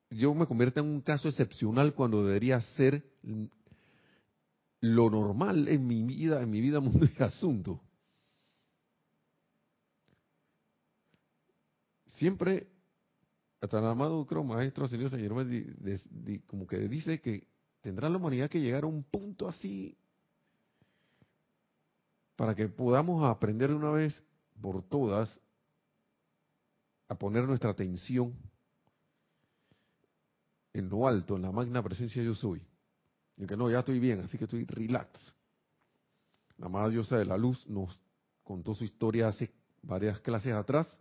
yo me convierta en un caso excepcional cuando debería ser lo normal en mi vida, en mi vida, [LAUGHS] mundo y asunto. Siempre, hasta el amado maestro, señor, señor, como que dice que tendrá la humanidad que llegar a un punto así para que podamos aprender de una vez por todas a poner nuestra atención en lo alto, en la magna presencia yo soy. Y que no, ya estoy bien, así que estoy relax. La amada diosa de la luz nos contó su historia hace varias clases atrás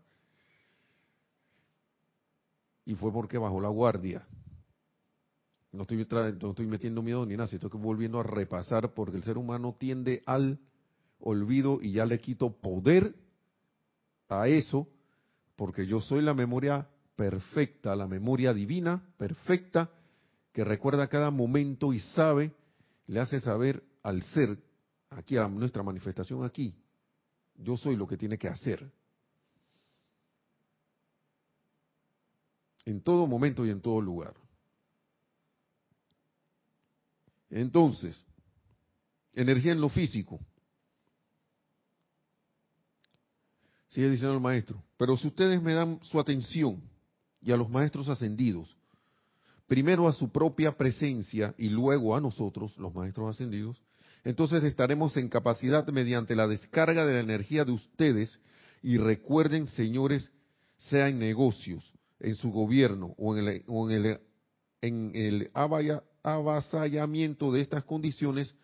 y fue porque bajó la guardia no estoy, no estoy metiendo miedo ni nada, estoy volviendo a repasar porque el ser humano tiende al olvido y ya le quito poder a eso, porque yo soy la memoria perfecta, la memoria divina perfecta, que recuerda cada momento y sabe, le hace saber al ser, aquí a nuestra manifestación aquí, yo soy lo que tiene que hacer. En todo momento y en todo lugar. Entonces, energía en lo físico. Sigue diciendo el maestro, pero si ustedes me dan su atención y a los maestros ascendidos, primero a su propia presencia y luego a nosotros, los maestros ascendidos, entonces estaremos en capacidad mediante la descarga de la energía de ustedes y recuerden, señores, sea en negocios, en su gobierno o en el, o en el, en el avasallamiento de estas condiciones,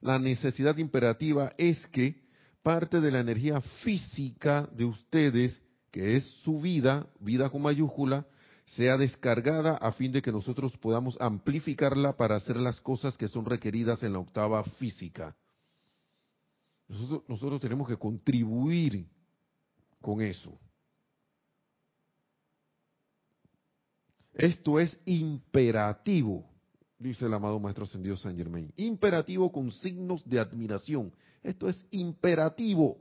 la necesidad imperativa es que parte de la energía física de ustedes, que es su vida, vida con mayúscula, sea descargada a fin de que nosotros podamos amplificarla para hacer las cosas que son requeridas en la octava física. Nosotros, tenemos que contribuir con eso. Esto es imperativo, dice el amado Maestro Ascendido San Germain. Imperativo con signos de admiración. Esto es imperativo.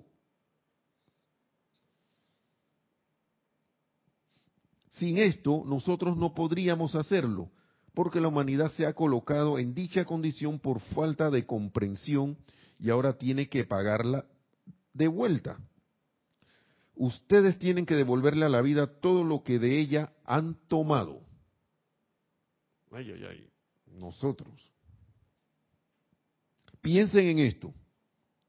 Sin esto, nosotros no podríamos hacerlo, porque la humanidad se ha colocado en dicha condición por falta de comprensión y ahora tiene que pagarla de vuelta. Ustedes tienen que devolverle a la vida todo lo que de ella han tomado. Ay, ay, ay. Nosotros. Piensen en esto.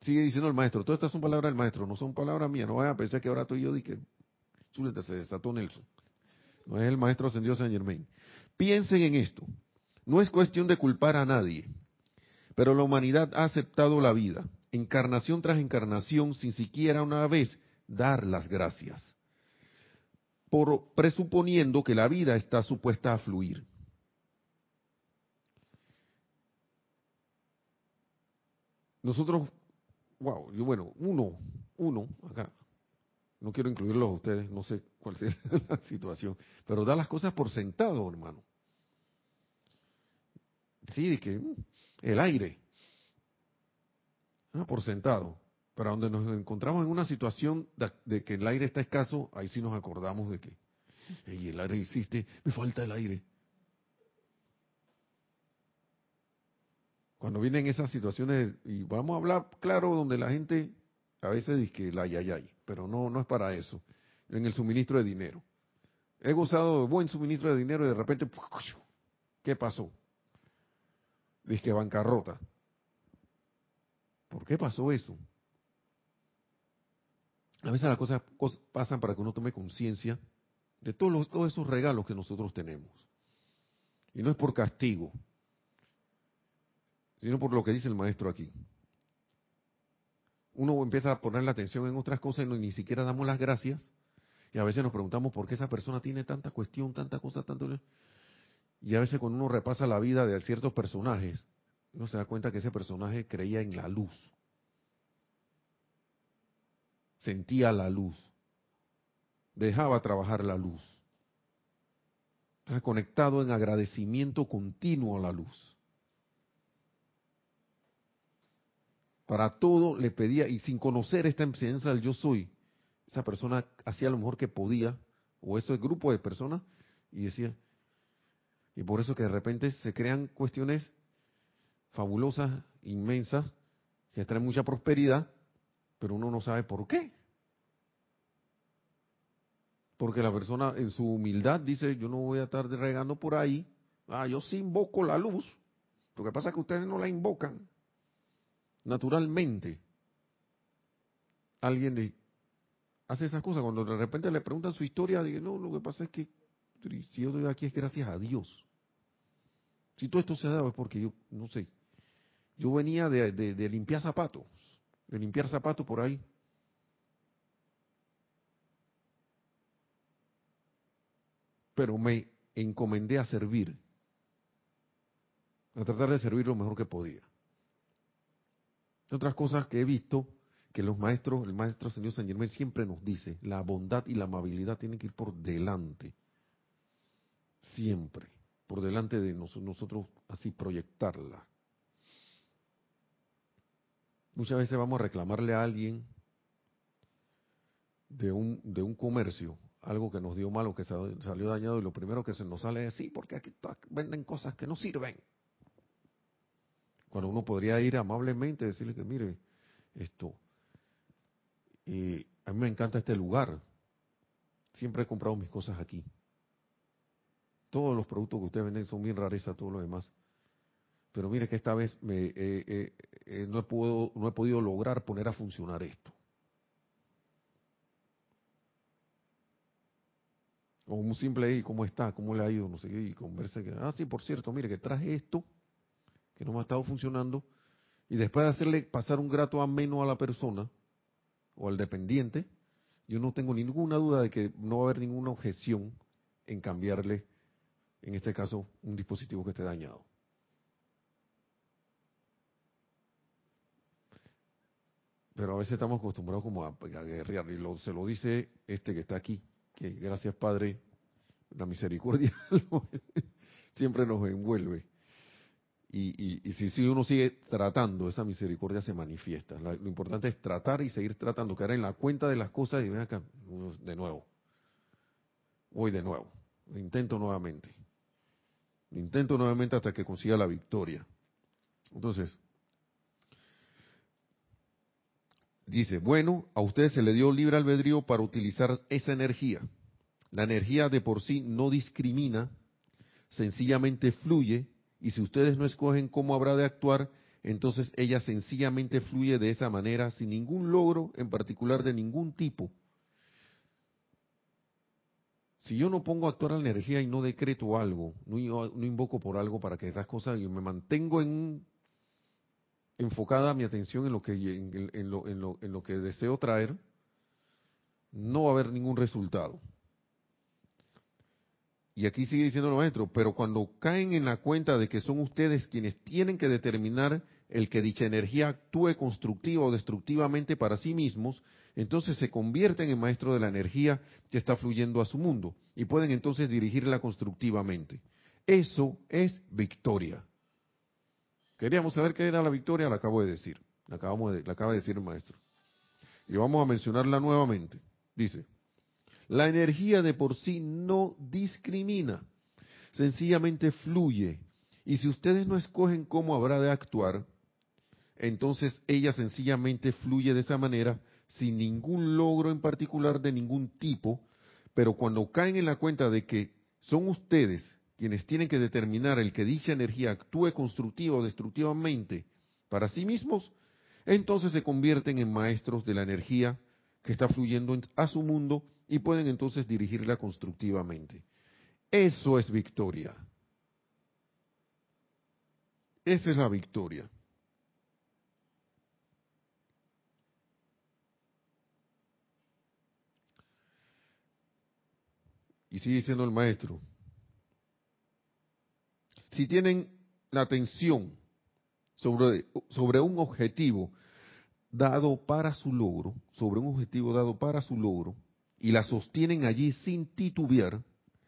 Sigue diciendo el maestro. Todas estas son palabras del maestro, no son palabras mías. No vayan a pensar que ahora yo y que chuleta se desató Nelson. No es el maestro ascendido San Germain. Piensen en esto. No es cuestión de culpar a nadie. Pero la humanidad ha aceptado la vida, encarnación tras encarnación, sin siquiera una vez dar las gracias, por presuponiendo que la vida está supuesta a fluir. Nosotros, wow, yo bueno, uno, uno, acá, no quiero incluirlos a ustedes, no sé cuál sea [LAUGHS] la situación, pero da las cosas por sentado, hermano. Sí, de que mm, el aire, por sentado. Para donde nos encontramos en una situación de, que el aire está escaso, ahí sí nos acordamos de que el aire existe, me falta el aire. Cuando vienen esas situaciones, y vamos a hablar claro, donde la gente a veces dice que la hay, pero no, no es para eso. En el suministro de dinero. He gozado de buen suministro de dinero y de repente, ¿qué pasó? Dice que bancarrota. ¿Por qué pasó eso? A veces las cosas, pasan para que uno tome conciencia de todos, todos esos regalos que nosotros tenemos. Y no es por castigo, sino por lo que dice el maestro aquí. Uno empieza a poner la atención en otras cosas y ni siquiera damos las gracias. Y a veces nos preguntamos por qué esa persona tiene tanta cuestión, tanta cosa, tanto... Y a veces cuando uno repasa la vida de ciertos personajes, uno se da cuenta que ese personaje creía en la luz sentía la luz, dejaba trabajar la luz. Estaba conectado en agradecimiento continuo a la luz. Para todo le pedía, y sin conocer esta enseñanza del yo soy, esa persona hacía lo mejor que podía, o ese grupo de personas, y decía, y por eso que de repente se crean cuestiones fabulosas, inmensas, que traen mucha prosperidad, pero uno no sabe por qué. Porque la persona en su humildad dice, yo no voy a estar regando por ahí. Ah, yo sí invoco la luz. Lo que pasa es que ustedes no la invocan. Naturalmente. Alguien hace esas cosas. Cuando de repente le preguntan su historia, dice, no, lo que pasa es que si yo estoy aquí es gracias a Dios. Si todo esto se ha dado es porque yo, no sé, yo venía de, limpiar zapatos, de limpiar zapatos por ahí. Pero me encomendé a servir, a tratar de servir lo mejor que podía. Otras cosas que he visto que los maestros, el maestro señor San Germán siempre nos dice, la bondad y la amabilidad tienen que ir por delante, siempre, por delante de nosotros, así proyectarla. Muchas veces vamos a reclamarle a alguien de un, de un comercio algo que nos dio malo, que salió dañado, y lo primero que se nos sale es, sí, porque aquí venden cosas que no sirven. Cuando uno podría ir amablemente y decirle que, mire, esto, y a mí me encanta este lugar, siempre he comprado mis cosas aquí. Todos los productos que ustedes venden son bien rareza, todo lo demás. Pero mire que esta vez me, no, he no he podido lograr poner a funcionar esto. O un simple, ¿cómo está? ¿Cómo le ha ido? No sé qué, y conversa que, ah, sí, por cierto, mire que traje esto, que no me ha estado funcionando, y después de hacerle pasar un grato ameno a la persona, o al dependiente, yo no tengo ninguna duda de que no va a haber ninguna objeción en cambiarle, en este caso, un dispositivo que esté dañado. pero a veces estamos acostumbrados como a, a guerrear, y lo, se lo dice este que está aquí, que gracias Padre, la misericordia [LAUGHS] siempre nos envuelve. Y, si, si, uno sigue tratando, esa misericordia se manifiesta. lo importante es tratar y seguir tratando, quedar en la cuenta de las cosas y ven acá, de nuevo. Voy de nuevo. Lo intento nuevamente. Lo intento nuevamente hasta que consiga la victoria. Entonces, dice, bueno, a ustedes se le dio libre albedrío para utilizar esa energía. La energía de por sí no discrimina, sencillamente fluye y si ustedes no escogen cómo habrá de actuar, entonces ella sencillamente fluye de esa manera sin ningún logro en particular de ningún tipo. Si yo no pongo a actuar la energía y no decreto algo, no, invoco por algo para que esas cosas, yo me mantengo en enfocada mi atención en lo que lo que deseo traer, no va a haber ningún resultado. Y aquí sigue diciendo el maestro, pero cuando caen en la cuenta de que son ustedes quienes tienen que determinar el que dicha energía actúe constructiva o destructivamente para sí mismos, entonces se convierten en maestros de la energía que está fluyendo a su mundo y pueden entonces dirigirla constructivamente. Eso es victoria. Queríamos saber qué era la victoria, la acabo de decir. La, acabamos de, la acaba de decir el maestro. Y vamos a mencionarla nuevamente. Dice, la energía de por sí no discrimina, sencillamente fluye. Y si ustedes no escogen cómo habrá de actuar, entonces ella sencillamente fluye de esa manera sin ningún logro en particular de ningún tipo, pero cuando caen en la cuenta de que son ustedes quienes tienen que determinar el que dicha energía actúe constructiva o destructivamente para sí mismos, entonces se convierten en maestros de la energía que está fluyendo a su mundo y pueden entonces dirigirla constructivamente. Eso es victoria. Esa es la victoria. Y sigue diciendo el maestro, si tienen la atención sobre, sobre un objetivo dado para su logro, sobre un objetivo dado para su logro, y la sostienen allí sin titubear,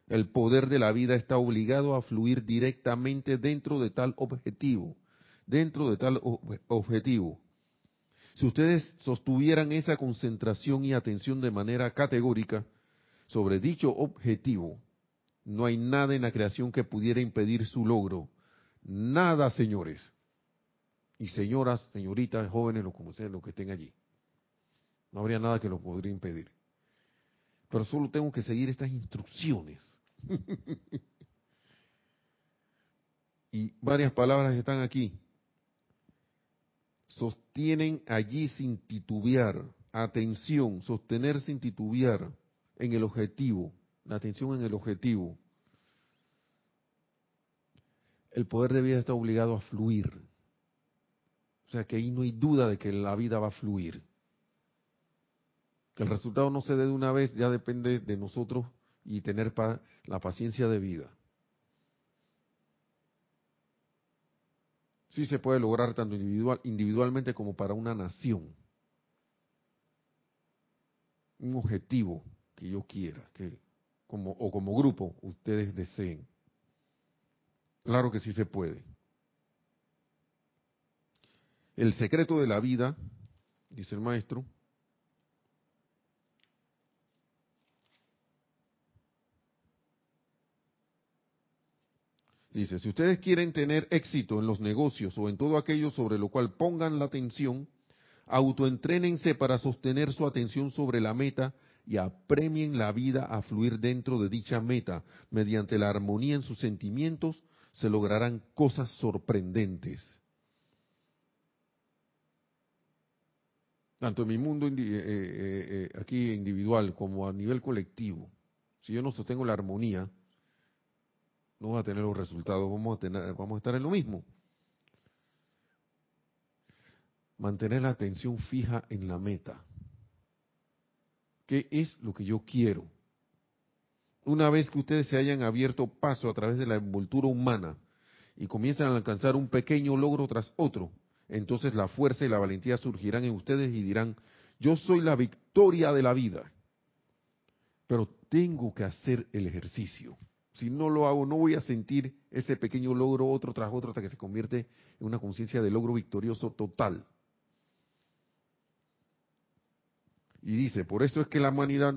el poder de la vida está obligado a fluir directamente dentro de tal objetivo, dentro de tal objetivo. Si ustedes sostuvieran esa concentración y atención de manera categórica sobre dicho objetivo, no hay nada en la creación que pudiera impedir su logro. Nada, señores. Y señoras, señoritas, jóvenes, los como sean, los que estén allí. No habría nada que lo podría impedir pero solo tengo que seguir estas instrucciones. [LAUGHS] y varias palabras están aquí. Sostienen allí sin titubear. Atención, sostener sin titubear en el objetivo. La atención en el objetivo. El poder de vida está obligado a fluir. O sea que ahí no hay duda de que la vida va a fluir. Que el resultado no se dé de una vez ya depende de nosotros y tener la paciencia de vida. Sí se puede lograr tanto individual, individualmente como para una nación. Un objetivo que yo quiera, que como, o como grupo ustedes deseen. Claro que sí se puede. El secreto de la vida, dice el maestro, Dice, si ustedes quieren tener éxito en los negocios o en todo aquello sobre lo cual pongan la atención, autoentrénense para sostener su atención sobre la meta y apremien la vida a fluir dentro de dicha meta. Mediante la armonía en sus sentimientos se lograrán cosas sorprendentes. Tanto en mi mundo eh, eh, eh, aquí individual como a nivel colectivo, si yo no sostengo la armonía, no va a tener los resultados, vamos a, tener, vamos a estar en lo mismo. Mantener la atención fija en la meta. ¿Qué es lo que yo quiero? Una vez que ustedes se hayan abierto paso a través de la envoltura humana y comienzan a alcanzar un pequeño logro tras otro, entonces la fuerza y la valentía surgirán en ustedes y dirán, yo soy la victoria de la vida. Pero tengo que hacer el ejercicio. Si no lo hago, no voy a sentir ese pequeño logro otro tras otro hasta que se convierte en una conciencia de logro victorioso total. Y dice, por eso es que la humanidad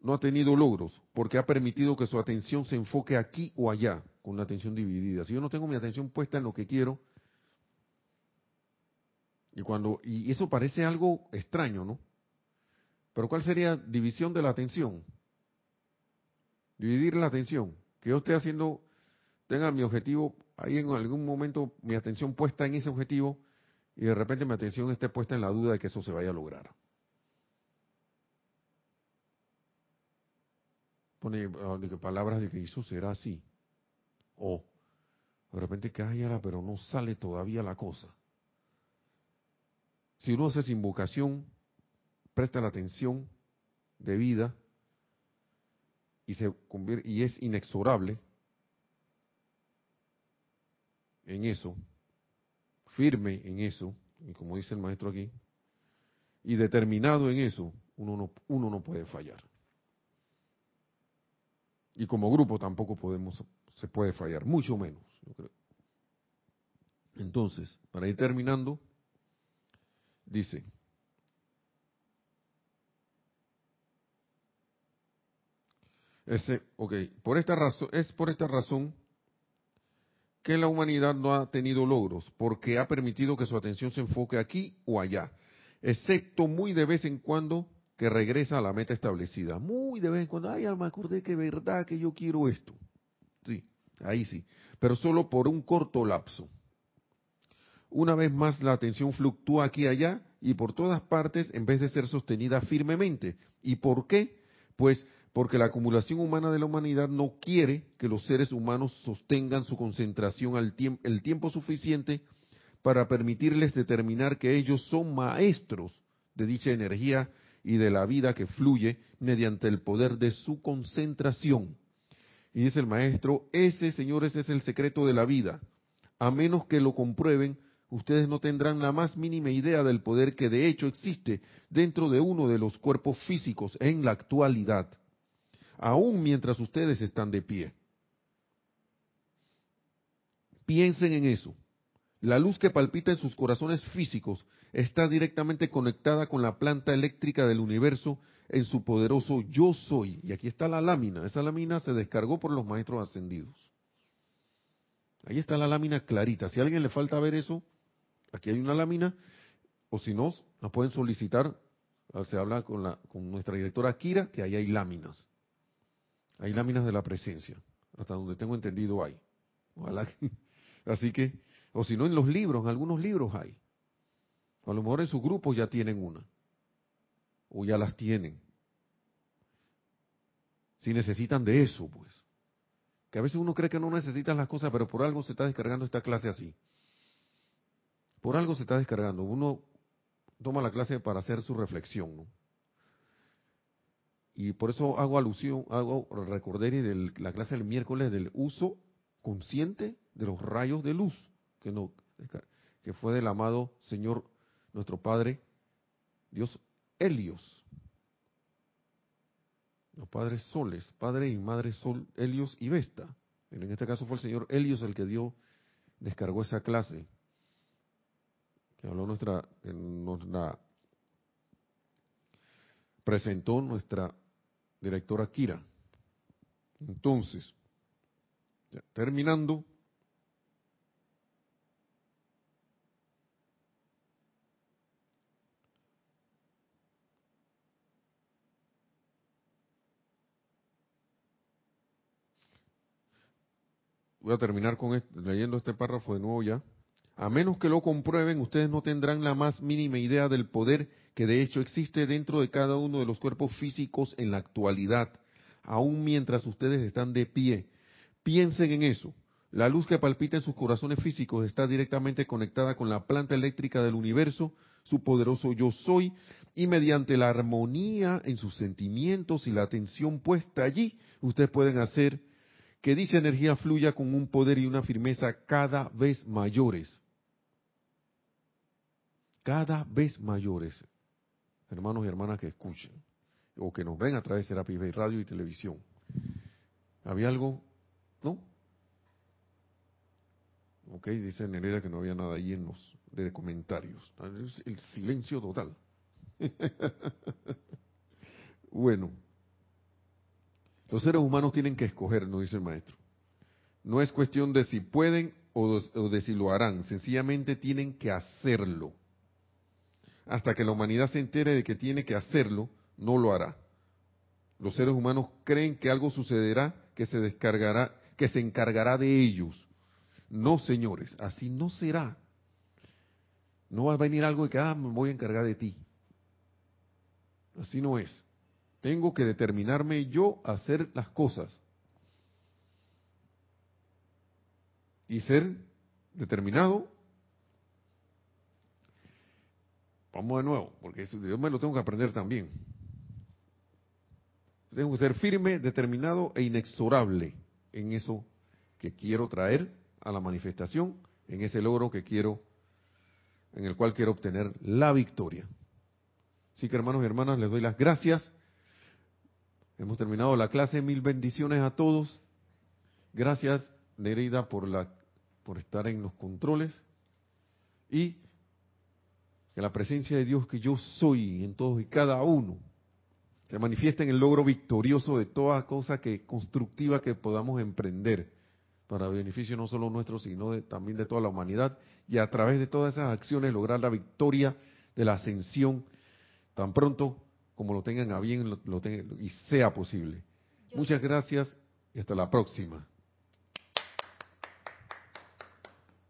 no ha tenido logros, porque ha permitido que su atención se enfoque aquí o allá, con la atención dividida. Si yo no tengo mi atención puesta en lo que quiero, y cuando y eso parece algo extraño, ¿no? Pero ¿cuál sería división de la atención? Dividir la atención, que yo esté haciendo tenga mi objetivo ahí en algún momento mi atención puesta en ese objetivo y de repente mi atención esté puesta en la duda de que eso se vaya a lograr. pone ah, palabras de que eso será así. O de repente cállala, pero no sale todavía la cosa. Si uno hace invocación, presta la atención debida y se convierte, y es inexorable en eso, firme en eso, y como dice el maestro aquí, y determinado en eso, uno no, uno no puede fallar. Y como grupo tampoco podemos, se puede fallar, mucho menos, yo creo. Entonces, para ir terminando, dice, ese, ok, por esta razón, es por esta razón que la humanidad no ha tenido logros, porque ha permitido que su atención se enfoque aquí o allá, excepto muy de vez en cuando que regresa a la meta establecida. Muy de vez en cuando, ay, me acordé que verdad que yo quiero esto. Sí, ahí sí, pero solo por un corto lapso. Una vez más la atención fluctúa aquí y allá y por todas partes en vez de ser sostenida firmemente. ¿Y por qué? Pues porque la acumulación humana de la humanidad no quiere que los seres humanos sostengan su concentración al el tiempo suficiente para permitirles determinar que ellos son maestros de dicha energía y de la vida que fluye mediante el poder de su concentración. Y dice el maestro, ese, señores, es el secreto de la vida. A menos que lo comprueben, ustedes no tendrán la más mínima idea del poder que de hecho existe dentro de uno de los cuerpos físicos en la actualidad, aun mientras ustedes están de pie. Piensen en eso. La luz que palpita en sus corazones físicos está directamente conectada con la planta eléctrica del universo en su poderoso yo soy. Y aquí está la lámina. Esa lámina se descargó por los maestros ascendidos. Ahí está la lámina clarita. Si a alguien le falta ver eso, aquí hay una lámina. O si no, nos pueden solicitar. Se habla con, la, con nuestra directora Kira, que ahí hay láminas. Hay láminas de la presencia. Hasta donde tengo entendido hay. [LAUGHS] Así que, o si no, en los libros, en algunos libros hay. A lo mejor en sus grupos ya tienen una. O ya las tienen. Si necesitan de eso, pues. Que a veces uno cree que no necesitan las cosas, pero por algo se está descargando esta clase así. Por algo se está descargando. Uno toma la clase para hacer su reflexión, ¿no? Y por eso hago alusión, hago recordar de la clase del miércoles del uso consciente de los rayos de luz, que, no, que fue del amado señor nuestro Padre, Dios Helios. Los padres soles, Padre y Madre Sol, Helios y Vesta. En este caso fue el Señor Helios el que dio, descargó esa clase, que habló nuestra, nos la presentó nuestra directora Kira. Entonces, terminando, voy a terminar con leyendo este párrafo de nuevo ya. A menos que lo comprueben, ustedes no tendrán la más mínima idea del poder que de hecho existe dentro de cada uno de los cuerpos físicos en la actualidad, aun mientras ustedes están de pie. Piensen en eso. La luz que palpita en sus corazones físicos está directamente conectada con la planta eléctrica del universo, su poderoso yo soy, y mediante la armonía en sus sentimientos y la atención puesta allí, ustedes pueden hacer que dicha energía fluya con un poder y una firmeza cada vez mayores. Cada vez mayores, hermanos y hermanas que escuchen, o que nos ven a través de Serapis Bay, radio y televisión. ¿Había algo? ¿No? Ok, dice Nereida que no había nada ahí en los de comentarios. El silencio total. [LAUGHS] bueno, los seres humanos tienen que escoger, nos dice el maestro. No es cuestión de si pueden o de, si lo harán, sencillamente tienen que hacerlo. Hasta que la humanidad se entere de que tiene que hacerlo, no lo hará. Los seres humanos creen que algo sucederá que se descargará, que se encargará de ellos. No, señores, así no será. No va a venir algo de que, ah, me voy a encargar de ti. Así no es. Tengo que determinarme yo a hacer las cosas. Y ser determinado. Vamos de nuevo, porque yo me lo tengo que aprender también. Tengo que ser firme, determinado e inexorable en eso que quiero traer a la manifestación, en ese logro que quiero, en el cual quiero obtener la victoria. Así que hermanos y hermanas, les doy las gracias. Hemos terminado la clase. Mil bendiciones a todos. Gracias, Nereida, por, la, por estar en los controles. Y que la presencia de Dios que yo soy en todos y cada uno se manifiesta en el logro victorioso de toda cosa que constructiva que podamos emprender para beneficio no solo nuestro, sino también de toda la humanidad y a través de todas esas acciones lograr la victoria de la ascensión tan pronto como lo tengan a bien lo, y sea posible. Muchas gracias y hasta la próxima.